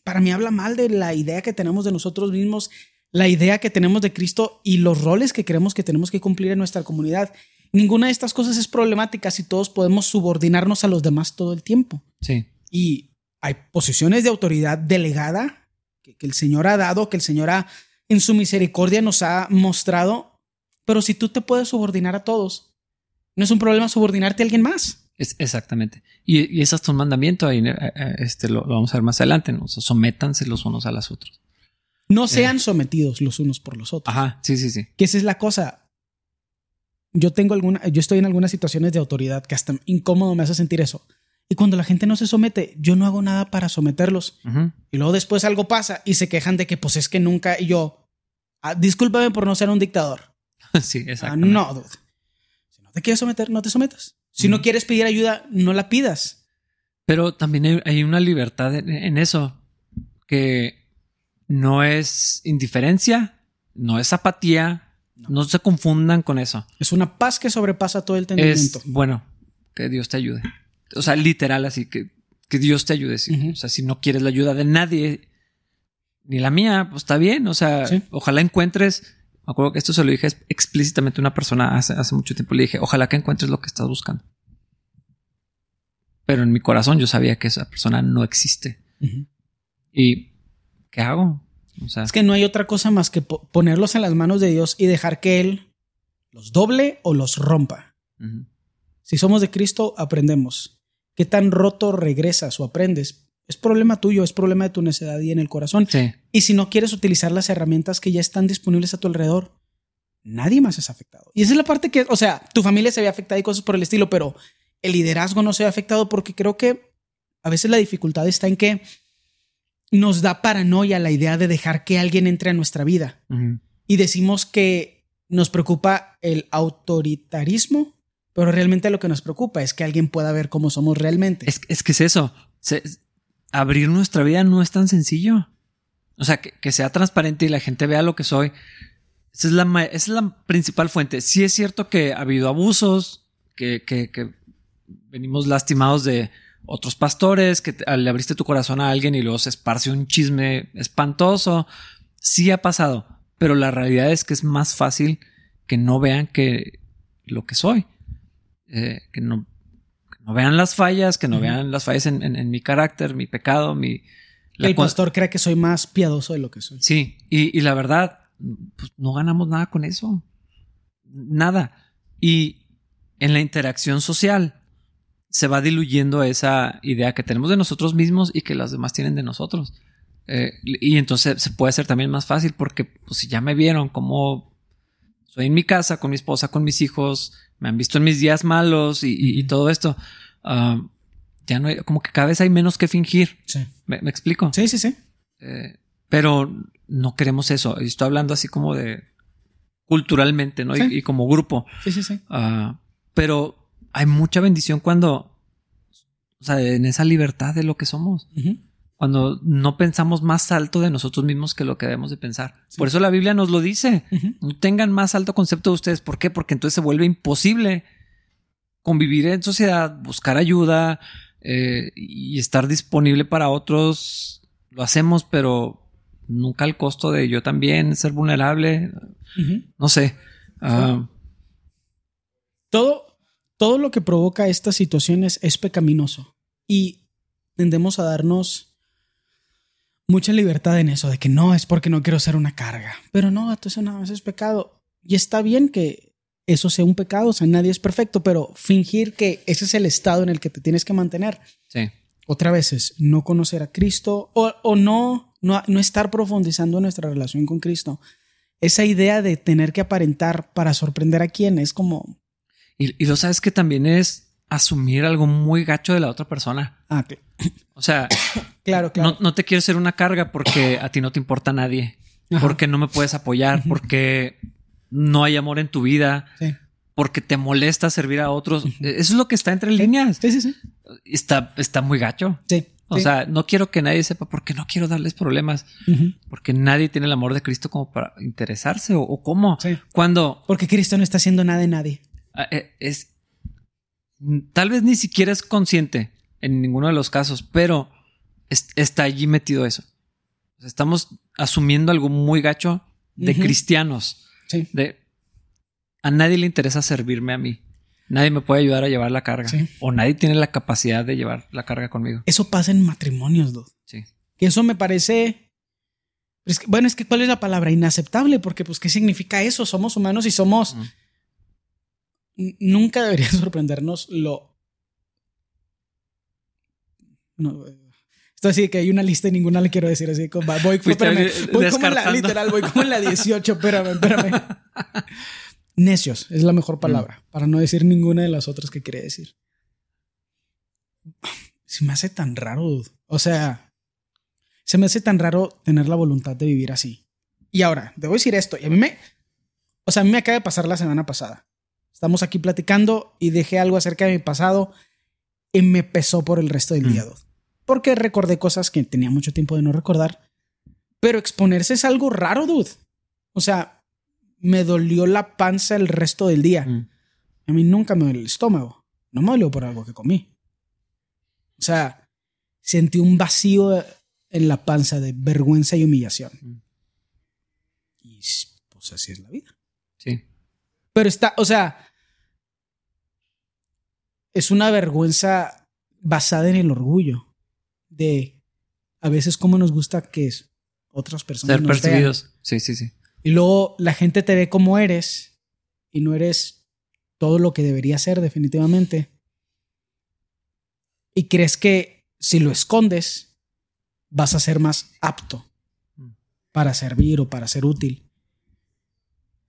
para mí habla mal de la idea que tenemos de nosotros mismos, la idea que tenemos de Cristo y los roles que creemos que tenemos que cumplir en nuestra comunidad. Ninguna de estas cosas es problemática si todos podemos subordinarnos a los demás todo el tiempo. Sí. Y hay posiciones de autoridad delegada que, el Señor ha dado, que el Señor ha, en su misericordia nos ha mostrado. Pero si tú te puedes subordinar a todos, no es un problema subordinarte a alguien más. Es, exactamente. Y, y ese es un mandamiento, ahí, eh, eh, este, lo, vamos a ver más adelante, ¿no? sométanse los unos a los otros. No eh. sean sometidos los unos por los otros. Ajá, sí, sí, sí. Que esa es la cosa. Yo tengo alguna, yo estoy en algunas situaciones de autoridad que hasta incómodo me hace sentir eso. Y cuando la gente no se somete, yo no hago nada para someterlos. Y luego después algo pasa y se quejan de que pues es que nunca y yo, ah, discúlpame por no ser un dictador. sí, ah, exacto. no, dude. Si no te quieres someter, no te sometas. Si no quieres pedir ayuda, no la pidas. Pero también hay, una libertad en, eso, que no es indiferencia, no es apatía, no. se confundan con eso. Es una paz que sobrepasa todo el entendimiento. Es, bueno, que Dios te ayude. O sea, literal, así que, que Dios te ayude. O sea, si no quieres la ayuda de nadie, ni la mía, pues está bien. O sea, ojalá encuentres me acuerdo que esto se lo dije explícitamente a una persona hace, hace mucho tiempo. Le dije, ojalá que encuentres lo que estás buscando. Pero en mi corazón yo sabía que esa persona no existe. ¿Y qué hago? O sea, es que no hay otra cosa más que ponerlos en las manos de Dios y dejar que Él los doble o los rompa. Si somos de Cristo, aprendemos. ¿Qué tan roto regresas o aprendes? Es problema tuyo, es problema de tu necedad y en el corazón. Y si no quieres utilizar las herramientas que ya están disponibles a tu alrededor, nadie más es afectado. Y esa es la parte que, o sea, tu familia se ve afectada y cosas por el estilo, pero el liderazgo no se ve afectado porque creo que a veces la dificultad está en que nos da paranoia la idea de dejar que alguien entre a nuestra vida. Y decimos que nos preocupa el autoritarismo, pero realmente lo que nos preocupa es que alguien pueda ver cómo somos realmente. Es, es que es eso abrir nuestra vida no es tan sencillo. O sea, que, sea transparente y la gente vea lo que soy. Esa es la, es la principal fuente. Sí es cierto que ha habido abusos, que, que, venimos lastimados de otros pastores, que le abriste tu corazón a alguien y luego se esparce un chisme espantoso. Sí ha pasado, pero la realidad es que es más fácil que no vean que lo que soy. Eh, que no, no vean las fallas, que no vean las fallas en, mi carácter, mi pecado, mi... el pastor cree que soy más piadoso de lo que soy. Sí, y, la verdad, pues no ganamos nada con eso. Nada. Y en la interacción social se va diluyendo esa idea que tenemos de nosotros mismos y que las demás tienen de nosotros. Eh, y entonces se puede hacer también más fácil porque pues, si ya me vieron como soy en mi casa con mi esposa, con mis hijos, me han visto en mis días malos y, todo esto. Ah, ya no hay, como que cada vez hay menos que fingir. Sí. ¿Me, explico? Sí, sí, sí. Eh, pero no queremos eso. Estoy hablando así como de culturalmente, ¿no? Y, como grupo. Sí, sí, sí. Ah, pero hay mucha bendición cuando, o sea, en esa libertad de lo que somos cuando no pensamos más alto de nosotros mismos que lo que debemos de pensar. Por eso la Biblia nos lo dice. No tengan más alto concepto de ustedes. ¿Por qué? Porque entonces se vuelve imposible convivir en sociedad, buscar ayuda eh, y estar disponible para otros. Lo hacemos, pero nunca al costo de yo también ser vulnerable. No sé. Ah. todo, todo lo que provoca estas situaciones es pecaminoso y tendemos a darnos mucha libertad en eso, de que no es porque no quiero ser una carga. Pero no, eso nada más es pecado. Y está bien que eso sea un pecado, o sea, nadie es perfecto, pero fingir que ese es el estado en el que te tienes que mantener. Sí. Otra vez es no conocer a Cristo o, no, no, no estar profundizando nuestra relación con Cristo. esa idea de tener que aparentar para sorprender a quien es como. Y, y lo sabes que también es asumir algo muy gacho de la otra persona. Ah, cl- O sea, claro, claro. no, no te quiero ser una carga porque a ti no te importa nadie, Ajá. porque no me puedes apoyar, porque no hay amor en tu vida, Sí. porque te molesta servir a otros. Eso es lo que está entre líneas. Sí, sí, sí. Está, está muy gacho. Sí. O sí. sea, no quiero que nadie sepa porque no quiero darles problemas, porque nadie tiene el amor de Cristo como para interesarse o, o cómo. Sí. Cuando Porque Cristo no está haciendo nada de nadie. ah, eh, es tal vez ni siquiera es consciente en ninguno de los casos, pero es- está allí metido eso. Estamos asumiendo algo muy gacho de cristianos, Sí. de a nadie le interesa servirme a mí. Nadie me puede ayudar a llevar la carga. Sí. O nadie tiene la capacidad de llevar la carga conmigo. Eso pasa en matrimonios, dude. Sí. Que eso me parece. es que- bueno, es que ¿cuál es la palabra? Inaceptable, porque pues ¿qué significa eso? Somos humanos y somos. Nunca debería sorprendernos lo. No, esto así que hay una lista y ninguna le quiero decir así. como- Voy, Fuiste espérame, de- voy como en la literal, voy como en la 18, espérame, espérame. Necios es la mejor palabra, para no decir ninguna de las otras que quería decir. Se me hace tan raro, dude. o sea, se me hace tan raro tener la voluntad de vivir así. Y ahora, debo decir esto, y a mí me, o sea, a mí me acaba de pasar la semana pasada. Estamos aquí platicando y dejé algo acerca de mi pasado y me pesó por el resto del Mm. día, dude. Porque recordé cosas que tenía mucho tiempo de no recordar. Pero exponerse es algo raro, dude. O sea, me dolió la panza el resto del día. Mm. A mí nunca me duele el estómago. No me dolió por algo que comí. O sea, sentí un vacío en la panza de vergüenza y humillación. Mm. Y pues así es la vida. Sí. Pero está, o sea, es una vergüenza basada en el orgullo de a veces cómo nos gusta que es otras personas Ser nos vean. percibidos. Sí, sí, sí. Y luego la gente te ve como eres y no eres todo lo que debería ser definitivamente. Y crees que si lo escondes vas a ser más apto Mm. para servir o para ser útil.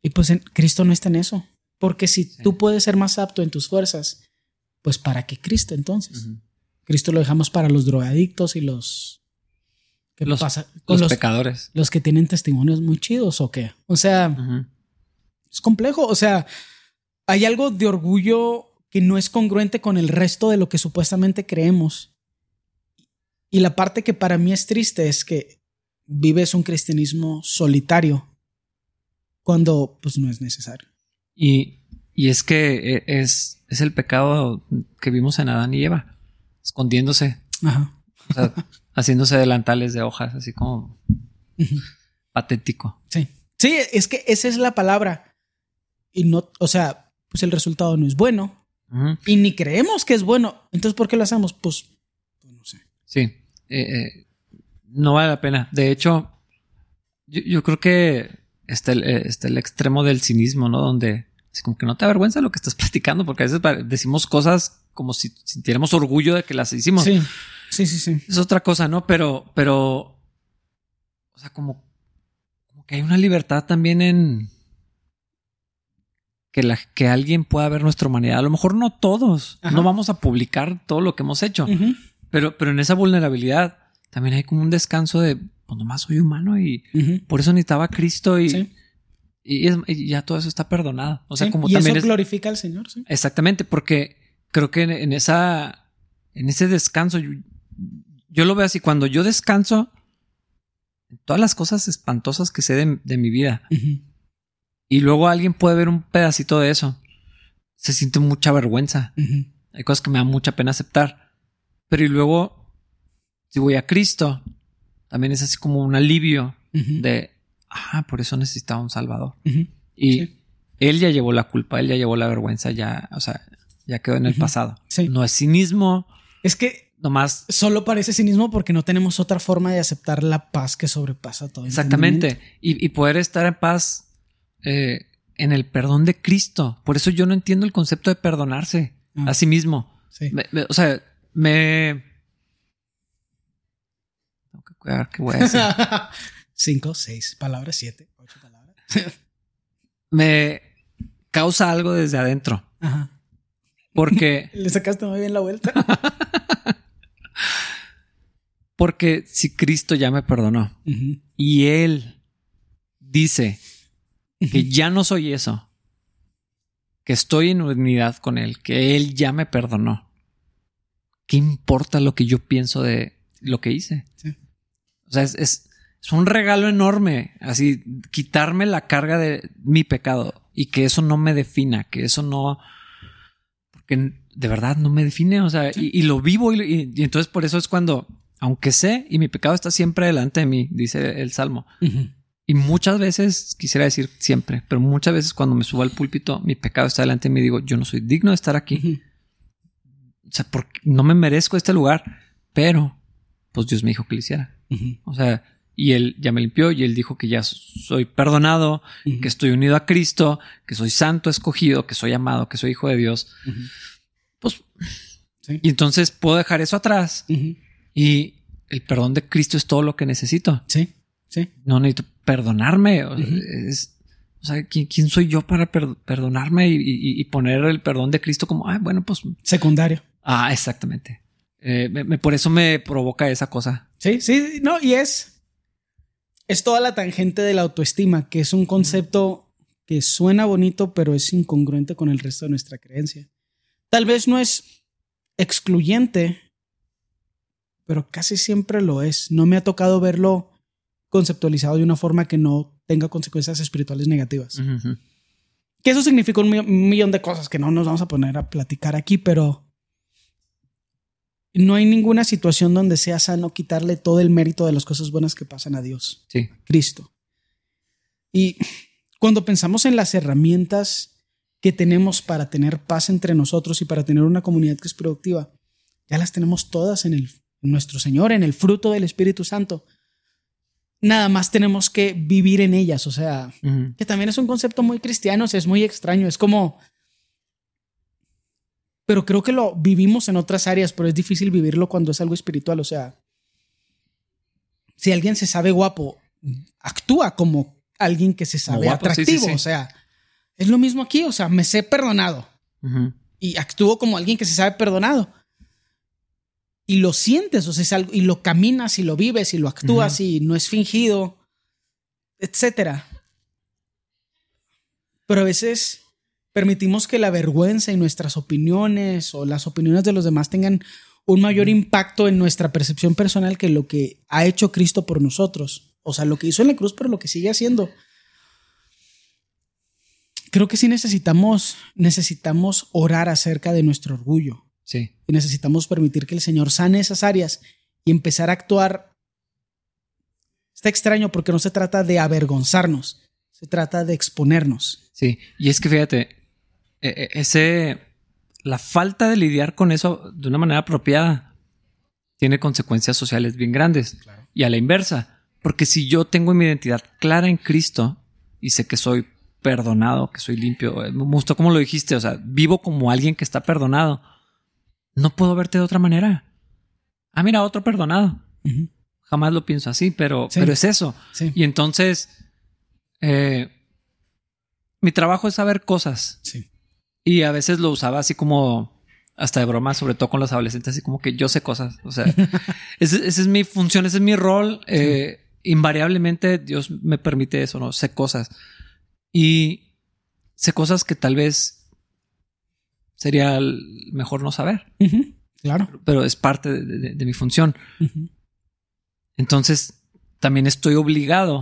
Y pues en, Cristo no está en eso. Porque si Sí. tú puedes ser más apto en tus fuerzas, pues ¿para qué Cristo entonces? Cristo lo dejamos para los drogadictos y los... ¿Qué Los- pasa? Con Los, los, pecadores. los que tienen testimonios muy chidos o qué. O sea, es complejo. O sea, hay algo de orgullo que no es congruente con el resto de lo que supuestamente creemos. Y la parte que para mí es triste es que vives un cristianismo solitario cuando pues no es necesario. Y, y es que e- es, es el pecado que vimos en Adán y Eva, escondiéndose, Ajá. o sea, haciéndose delantales de hojas, así como patético. Sí. Sí, es que esa es la palabra. Y no, o sea, pues el resultado no es bueno. Y ni creemos que es bueno. Entonces, ¿por qué lo hacemos? Pues, pues no sé. Sí, eh, eh, no vale la pena. De hecho, yo, yo creo que está el, eh, está el extremo del cinismo, ¿no? Donde es como que no te avergüenza lo que estás platicando, porque a veces decimos cosas como si sintiéramos orgullo de que las hicimos. Sí, sí, sí, sí. Es otra cosa, ¿no? Pero, pero, o sea, como, como que hay una libertad también en que, la, que alguien pueda ver nuestra humanidad. A lo mejor no todos, Ajá. no vamos a publicar todo lo que hemos hecho, pero, pero en esa vulnerabilidad también hay como un descanso de, pues nomás soy humano y por eso necesitaba a Cristo y, Sí. Y, es- y ya todo eso está perdonado. O sea, Sí, como y también eso es, glorifica al Señor, sí. Exactamente, porque creo que en, en esa, en ese descanso, yo, yo lo veo así, cuando yo descanso, todas las cosas espantosas que sé de, de mi vida, y luego alguien puede ver un pedacito de eso, se siente mucha vergüenza. Hay cosas que me dan mucha pena aceptar. Pero y luego, si voy a Cristo, también es así como un alivio de, ah, por eso necesitaba un Salvador. Y Sí. él ya llevó la culpa, él ya llevó la vergüenza, ya, o sea, ya quedó en el pasado. Sí. No es cinismo, Es que nomás. solo parece cinismo porque no tenemos otra forma de aceptar la paz que sobrepasa todo. Exactamente. Y, y poder estar en paz eh, en el perdón de Cristo. Por eso yo no entiendo el concepto de perdonarse Ah. a sí mismo. Sí. Me- me- o sea, me. Tengo que cuidar qué voy a decir. Cinco, seis palabras, siete, ocho palabras. me causa algo desde adentro. Ajá. Porque, Le sacaste muy bien la vuelta. porque si Cristo ya me perdonó y Él dice que ya no soy eso, que estoy en unidad con Él, que Él ya me perdonó, ¿qué importa lo que yo pienso de lo que hice? Sí. O sea, es, es, es un regalo enorme, así, quitarme la carga de mi pecado y que eso no me defina, que eso no... Porque de verdad no me define, o sea, y, y lo vivo y, y- y entonces por eso es cuando, aunque sé y mi pecado está siempre delante de mí, dice el Salmo, Ujú. y muchas veces, quisiera decir siempre, pero muchas veces cuando me subo al púlpito, mi pecado está delante de mí y digo, yo no soy digno de estar aquí. O sea, porque no me merezco este lugar, pero pues Dios me dijo que lo hiciera. O sea, y él ya me limpió y él dijo que ya soy perdonado, que estoy unido a Cristo, que soy santo, escogido, que soy amado, que soy hijo de Dios. Pues, Sí. y entonces puedo dejar eso atrás y el perdón de Cristo es todo lo que necesito. Sí, sí. No necesito perdonarme. Es- o sea, ¿quién, quién soy yo para per- perdonarme y, y- y poner el perdón de Cristo como, ah, bueno, pues, Secundario. ah, exactamente. Eh, me- me- por eso me provoca esa cosa. Sí, sí, no, y es. Es toda la tangente de la autoestima, que es un concepto que suena bonito, pero es incongruente con el resto de nuestra creencia. Tal vez no es excluyente, pero casi siempre lo es. No me ha tocado verlo conceptualizado de una forma que no tenga consecuencias espirituales negativas. Que eso significa un millón de cosas que no nos vamos a poner a platicar aquí, pero no hay ninguna situación donde sea sano quitarle todo el mérito de las cosas buenas que pasan a Dios, Sí. Cristo. Y cuando pensamos en las herramientas que tenemos para tener paz entre nosotros y para tener una comunidad que es productiva, ya las tenemos todas en, el, en nuestro Señor, en el fruto del Espíritu Santo. Nada más tenemos que vivir en ellas, o sea, que también es un concepto muy cristiano, o sea, es muy extraño, es como... Pero creo que lo vivimos en otras áreas, pero es difícil vivirlo cuando es algo espiritual, o sea, si alguien se sabe guapo, actúa como alguien que se sabe guapo, sí, sí, atractivo, sí. o sea, es lo mismo aquí, o sea, me sé perdonado Ujú. y actúo como alguien que se sabe perdonado. Y lo sientes, o sea, es algo, y lo caminas y lo vives y lo actúas y no es fingido, etcétera. Pero a veces permitimos que la vergüenza y nuestras opiniones o las opiniones de los demás tengan un mayor impacto en nuestra percepción personal que lo que ha hecho Cristo por nosotros. O sea, lo que hizo en la cruz, pero lo que sigue haciendo. Creo que sí necesitamos, necesitamos orar acerca de nuestro orgullo Sí. y necesitamos permitir que el Señor sane esas áreas y empezar a actuar. Está extraño porque no se trata de avergonzarnos, se trata de exponernos. Sí. Y es que fíjate, ese. La falta de lidiar con eso de una manera apropiada tiene consecuencias sociales bien grandes. Y a la inversa, porque si yo tengo mi identidad clara en Cristo y sé que soy perdonado, que soy limpio, eh, me gustó como lo dijiste, o sea, vivo como alguien que está perdonado, no puedo verte de otra manera. Ah, mira, otro perdonado. Jamás lo pienso así, pero, Sí. pero es eso. Sí, Y entonces, eh, mi trabajo es saber cosas. sí. Y a veces lo usaba así como hasta de broma, sobre todo con los adolescentes, así como que yo sé cosas. O sea, ese- esa es mi función, ese es mi rol. Eh, invariablemente Dios me permite eso, ¿no? Sé cosas. Y sé cosas que tal vez sería mejor no saber. Claro. pero es parte de, de- de mi función. Entonces, también estoy obligado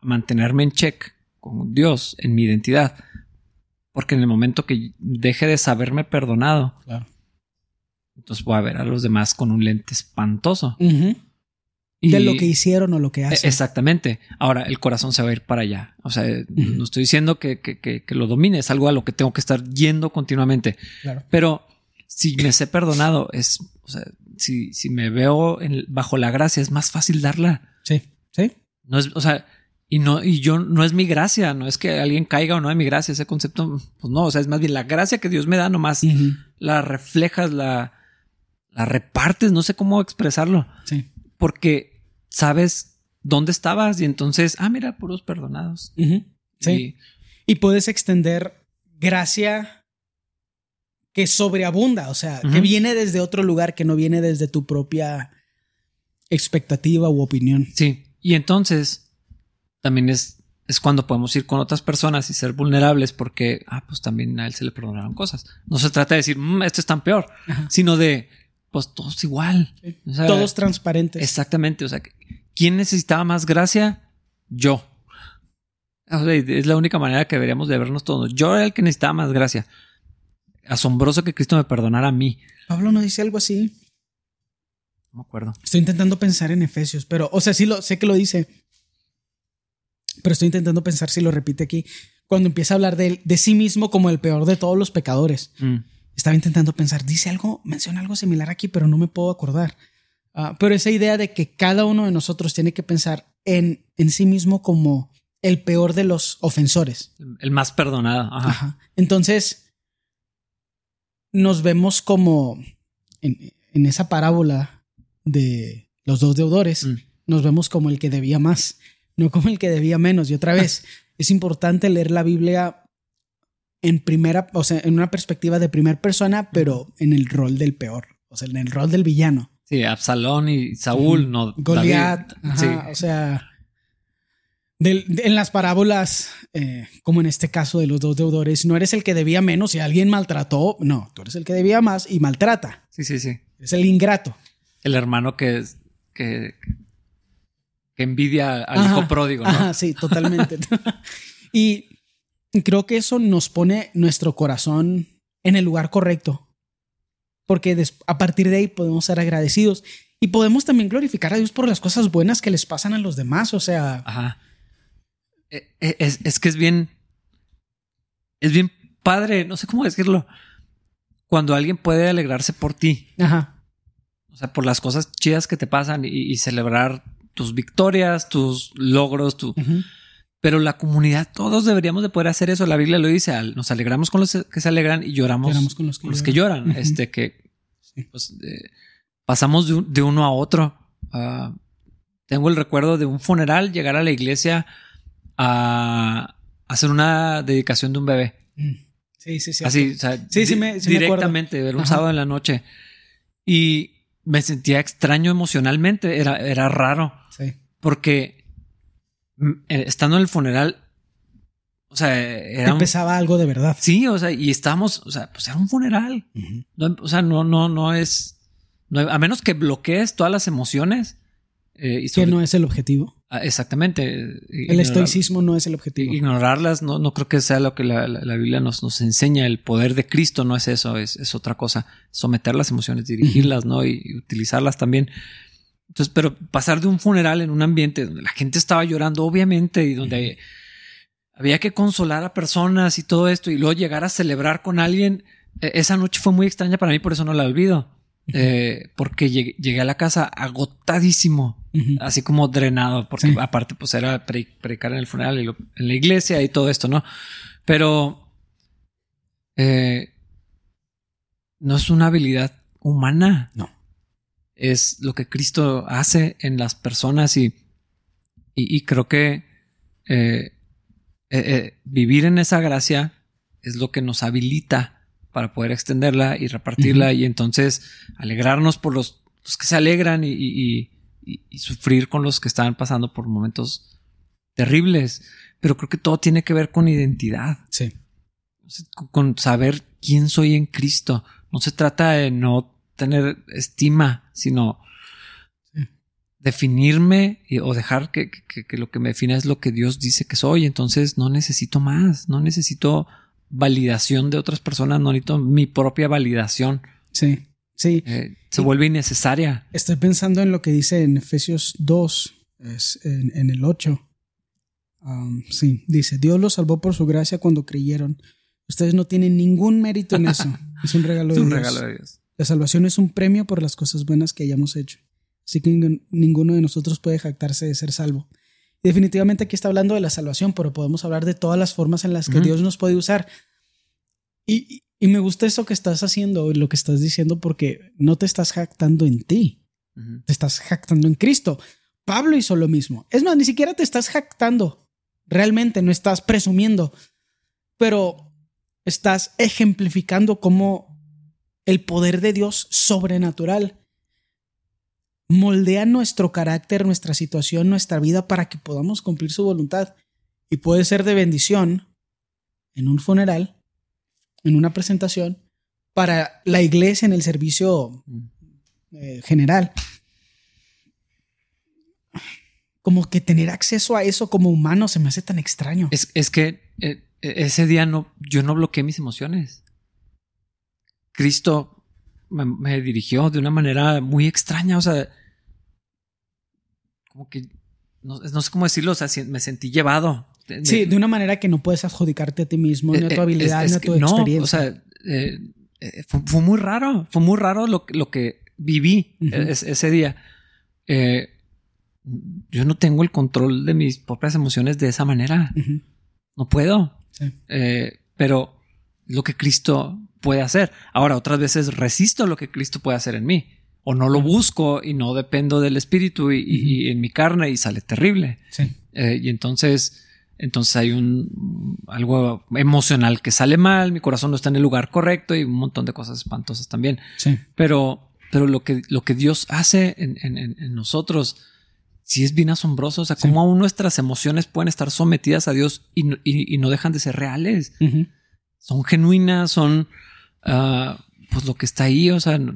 a mantenerme en check con Dios en mi identidad. Porque en el momento que deje de saberme perdonado, Claro. entonces voy a ver a los demás con un lente espantoso. Y- De lo que hicieron o lo que Eh, hacen. Exactamente. Ahora el corazón se va a ir para allá. O sea, no estoy diciendo que, que- que- que lo domine, es algo a lo que tengo que estar yendo continuamente. Claro. Pero si me sé perdonado, es, o sea, si, si me veo en- bajo la gracia, es más fácil darla. Sí. Sí. No es, o sea, y no, y yo no es mi gracia, no es que alguien caiga o no de mi gracia, ese concepto, pues no, o sea, es más bien la gracia que Dios me da, nomás la reflejas, la, la repartes, no sé cómo expresarlo, Sí. porque sabes dónde estabas y entonces, ah, mira, puros perdonados. Sí. Y, puedes extender gracia que sobreabunda, o sea, que viene desde otro lugar, que no viene desde tu propia expectativa u opinión. Sí. Y entonces también es, es cuando podemos ir con otras personas y ser vulnerables porque, ah, pues también a él se le perdonaron cosas. No se trata de decir, mmm, esto es tan peor, sino de, pues todos igual. todos transparentes. Exactamente. O sea, ¿quién necesitaba más gracia? Yo. es la única manera que deberíamos de vernos todos. Yo era el que necesitaba más gracia. Asombroso que Cristo me perdonara a mí. Pablo no dice algo así. No me acuerdo. Estoy intentando pensar en Efesios, pero, o sea, sí lo sé que lo dice. Pero estoy intentando pensar si lo repite aquí. Cuando empieza a hablar de, de sí mismo como el peor de todos los pecadores. Mm. Estaba intentando pensar, dice algo, menciona algo similar aquí, pero no me puedo acordar. Ah, pero esa idea de que cada uno de nosotros tiene que pensar en, en sí mismo como el peor de los ofensores. El más perdonado. Entonces, nos vemos como en, en, esa parábola de los dos deudores, mm. nos vemos como el que debía más, no como el que debía menos. Y otra vez, es importante leer la Biblia en primera, o sea, en una perspectiva de primera persona, pero en el rol del peor, o sea, en el rol del villano. Sí, Absalón y Saúl, no. Goliat, sí. o sea, en las parábolas, eh, como en este caso de los dos deudores, no eres el que debía menos si alguien maltrató, no, tú eres el que debía más y maltrata. Sí, sí, sí. Es el ingrato. El hermano que, que, que envidia al hijo pródigo, ¿no? sí, totalmente. y creo que eso nos pone nuestro corazón en el lugar correcto. Porque a partir de ahí podemos ser agradecidos y podemos también glorificar a Dios por las cosas buenas que les pasan a los demás. O sea. Ajá. E, e, es, que es bien. Es bien padre, no sé cómo decirlo. Cuando alguien puede alegrarse por ti. Ajá. O sea, por las cosas chidas que te pasan y, celebrar tus victorias, tus logros, tu. Pero la comunidad, todos deberíamos de poder hacer eso. La Biblia lo dice, nos alegramos con los que se alegran y lloramos, con los que, lloran. Este que pues, pasamos de, uno a otro. Ah, tengo el recuerdo de un funeral, llegar a la iglesia a hacer una dedicación de un bebé. Mm. Sí, sí, sí. Así, o sea, sí, sí, me, directamente, ver un sábado en la noche. Y me sentía extraño emocionalmente, era, era raro. Porque eh, estando en el funeral, o sea, era empezaba algo de verdad. Sí, o sea, y estábamos, o sea, pues era un funeral. o sea, no, no, no es, a menos que bloquees todas las emociones. Eh, y que no es el objetivo. Ah, exactamente. El estoicismo no es el objetivo. Ignorarlas no, no creo que sea lo que la, la, Biblia nos, nos, enseña. El poder de Cristo no es eso, es, es otra cosa. Someter las emociones, dirigirlas, ¿no? y, utilizarlas también. Entonces, pero pasar de un funeral en un ambiente donde la gente estaba llorando, obviamente, y donde había que consolar a personas y todo esto, y luego llegar a celebrar con alguien, e, esa noche fue muy extraña para mí, por eso no la olvido. Eh, porque llegué, a la casa agotadísimo, así como drenado, porque aparte pues era predicar en el funeral y en la iglesia y todo esto, ¿no? Pero eh, no es una habilidad humana. No es lo que Cristo hace en las personas y, y, creo que eh, eh, eh, vivir en esa gracia es lo que nos habilita para poder extenderla y repartirla y entonces alegrarnos por los, que se alegran y, y, sufrir con los que están pasando por momentos terribles. Pero creo que todo tiene que ver con identidad. Sí. Con saber quién soy en Cristo. No se trata de no tener estima, sino definirme o dejar que, lo que me define es lo que Dios dice que soy. Entonces no necesito más, no necesito validación de otras personas, no necesito mi propia validación. Sí, sí. Eh, se vuelve innecesaria. Estoy pensando en lo que dice en Efesios 2, es en, el 8. Um, sí, dice, Dios los salvó por su gracia cuando creyeron. Ustedes no tienen ningún mérito en eso. es un regalo es un regalo de Dios. La salvación es un premio por las cosas buenas que hayamos hecho. Así que ninguno de nosotros puede jactarse de ser salvo. Y definitivamente aquí está hablando de la salvación, pero podemos hablar de todas las formas en las que Dios nos puede usar. Y, me gusta eso que estás haciendo, lo que estás diciendo, porque no te estás jactando en ti, te estás jactando en Cristo. Pablo hizo lo mismo. Es más, ni siquiera te estás jactando. Realmente no estás presumiendo. Pero estás ejemplificando cómo el poder de Dios sobrenatural moldea nuestro carácter, nuestra situación, nuestra vida para que podamos cumplir su voluntad. Y puede ser de bendición en un funeral, en una presentación, para la iglesia en el servicio eh, general. Como que tener acceso a eso como humano se me hace tan extraño. Es, que eh, ese día no, yo no bloqueé mis emociones. Cristo me, dirigió de una manera muy extraña, o sea, como que no, sé cómo decirlo, o sea, me sentí llevado. sí, de una manera que no puedes adjudicarte a ti mismo, ni a tu eh, habilidad, ni a tu experiencia. o sea, eh, eh, fue, muy raro, fue muy raro lo, lo que viví ese día. yo no tengo el control de mis propias emociones de esa manera. No puedo. pero lo que Cristo puede hacer. Ahora, otras veces resisto lo que Cristo puede hacer en mí. O no lo busco y no dependo del Espíritu y, en mi carne y sale terrible. Sí. Eh, y entonces, entonces hay un algo emocional que sale mal, mi corazón no está en el lugar correcto y un montón de cosas espantosas también. Sí. Pero, pero lo que, lo que Dios hace en, en, en nosotros sí es bien asombroso. O sea, cómo aún nuestras emociones pueden estar sometidas a Dios y, y, no dejan de ser reales. Son genuinas, son Ah, pues lo que está ahí, o sea, me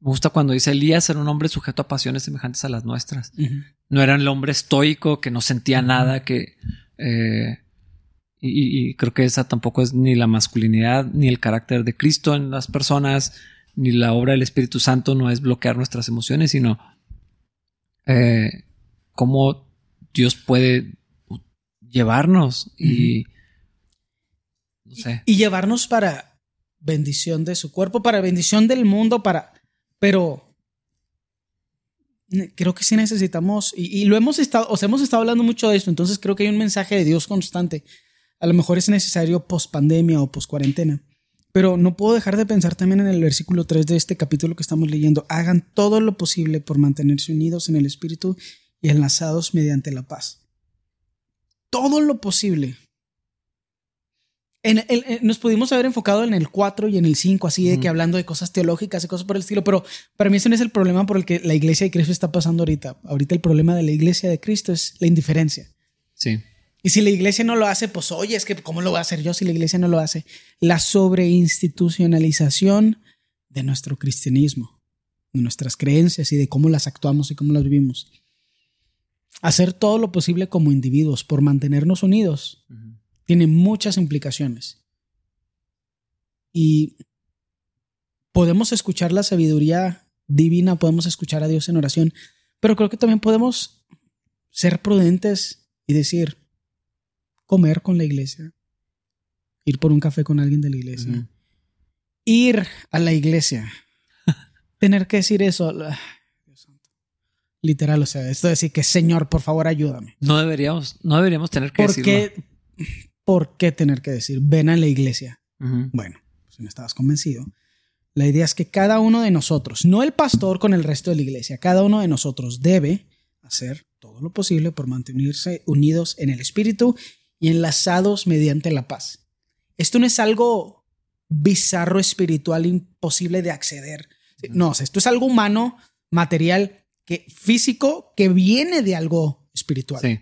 gusta cuando dice Elías era un hombre sujeto a pasiones semejantes a las nuestras. No era el hombre estoico que no sentía nada, que... Eh, y, creo que esa tampoco es ni la masculinidad, ni el carácter de Cristo en las personas, ni la obra del Espíritu Santo no es bloquear nuestras emociones, sino eh, cómo Dios puede llevarnos y... Y llevarnos para bendición de su cuerpo, para bendición del mundo, para... Pero creo que sí necesitamos, y, lo hemos estado, o sea, hemos estado hablando mucho de esto, entonces creo que hay un mensaje de Dios constante. A lo mejor es necesario post pandemia o post cuarentena. Pero no puedo dejar de pensar también en el versículo 3 de este capítulo que estamos leyendo. Hagan todo lo posible por mantenerse unidos en el Espíritu y enlazados mediante la paz. Todo lo posible nos pudimos haber enfocado en el 4 y en el 5, así de que hablando de cosas teológicas y cosas por el estilo, pero para mí ese no es el problema por el que la iglesia de Cristo está pasando ahorita. Ahorita el problema de la iglesia de Cristo es la indiferencia. Sí. Y si la iglesia no lo hace, pues oye, es que ¿cómo lo voy a hacer yo si la iglesia no lo hace? La sobreinstitucionalización de nuestro cristianismo, de nuestras creencias y de cómo las actuamos y cómo las vivimos. Hacer todo lo posible como individuos por mantenernos unidos tiene muchas implicaciones. Y podemos escuchar la sabiduría divina, podemos escuchar a Dios en oración, pero creo que también podemos ser prudentes y decir, comer con la iglesia, ir por un café con alguien de la iglesia, ir a la iglesia, tener que decir eso. Literal, o sea, esto de decir que Señor, por favor, ayúdame. No deberíamos, no deberíamos tener que decirlo. ¿Por qué tener que decir, ven a la iglesia? Bueno, si no estabas convencido. La idea es que cada uno de nosotros, no el pastor con el resto de la iglesia, cada uno de nosotros debe hacer todo lo posible por mantenerse unidos en el espíritu y enlazados mediante la paz. Esto no es algo bizarro, espiritual, imposible de acceder. No, esto es algo humano, material, que, físico, que viene de algo espiritual. Sí.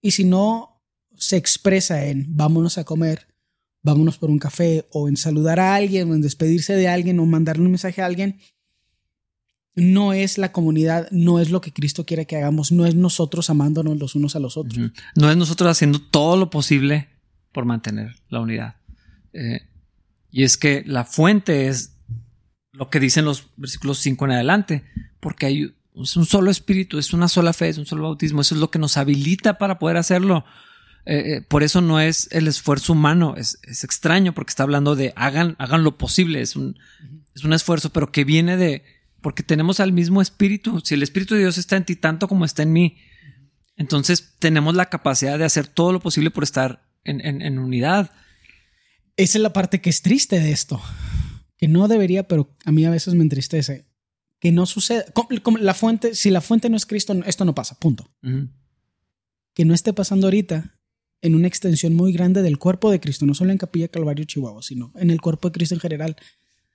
Y si no se expresa en vámonos a comer, vámonos por un café, o en saludar a alguien, o en despedirse de alguien, o mandarle un mensaje a alguien, no es la comunidad, no es lo que Cristo quiere que hagamos, no es nosotros amándonos los unos a los otros. No es nosotros haciendo todo lo posible por mantener la unidad. Eh, y es que la fuente es lo que dicen los versículos 5 en adelante, porque hay un solo espíritu, es una sola fe, es un solo bautismo, eso es lo que nos habilita para poder hacerlo. Eh, eh, por eso no es el esfuerzo humano, es, extraño porque está hablando de hagan, hagan lo posible, es un, es un esfuerzo, pero que viene de, porque tenemos al mismo espíritu, si el espíritu de Dios está en ti tanto como está en mí, entonces tenemos la capacidad de hacer todo lo posible por estar en, en unidad. Esa es la parte que es triste de esto, que no debería, pero a mí a veces me entristece, que no suceda. Como- la fuente, si la fuente no es Cristo, esto no pasa, punto. Que no esté pasando ahorita en una extensión muy grande del cuerpo de Cristo, no solo en Capilla Calvario, Chihuahua, sino en el cuerpo de Cristo en general.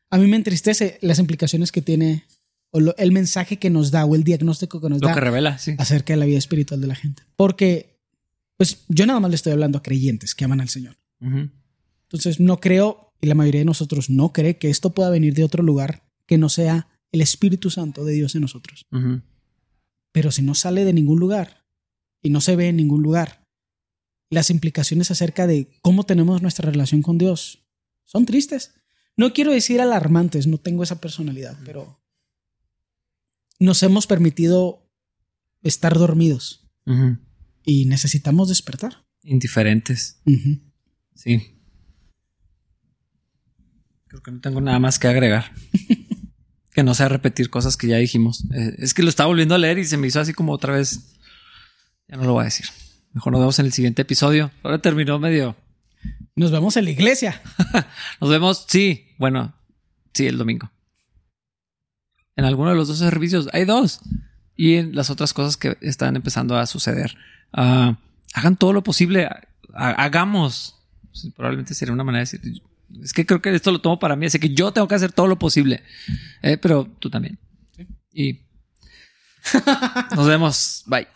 A mí me entristece las implicaciones que tiene, o lo- el mensaje que nos da, o el diagnóstico que nos Lo da que revela, sí. acerca de la vida espiritual de la gente. Porque, pues, yo nada más le estoy hablando a creyentes que aman al Señor. Entonces, no creo, y la mayoría de nosotros no cree que esto pueda venir de otro lugar que no sea el Espíritu Santo de Dios en nosotros. Pero si no sale de ningún lugar y no se ve en ningún lugar, las implicaciones acerca de cómo tenemos nuestra relación con Dios son tristes. No quiero decir alarmantes, no tengo esa personalidad, pero nos hemos permitido estar dormidos y necesitamos despertar. Indiferentes. Sí. Creo que no tengo nada más que agregar. que no sea repetir cosas que ya dijimos. Eh, es que lo estaba volviendo a leer y se me hizo así como otra vez. Ya no lo voy a decir. Mejor nos vemos en el siguiente episodio. Ahora terminó medio. Nos vemos en la iglesia. Nos vemos, sí. Bueno, sí, el domingo. En alguno de los dos servicios. Hay dos. Y en las otras cosas que están empezando a suceder. Ah, hagan todo lo posible. Ha- hagamos. Probablemente sería una manera de decir. Es que creo que esto lo tomo para mí. Así que yo tengo que hacer todo lo posible. Eh, pero tú también. Y nos vemos. Bye.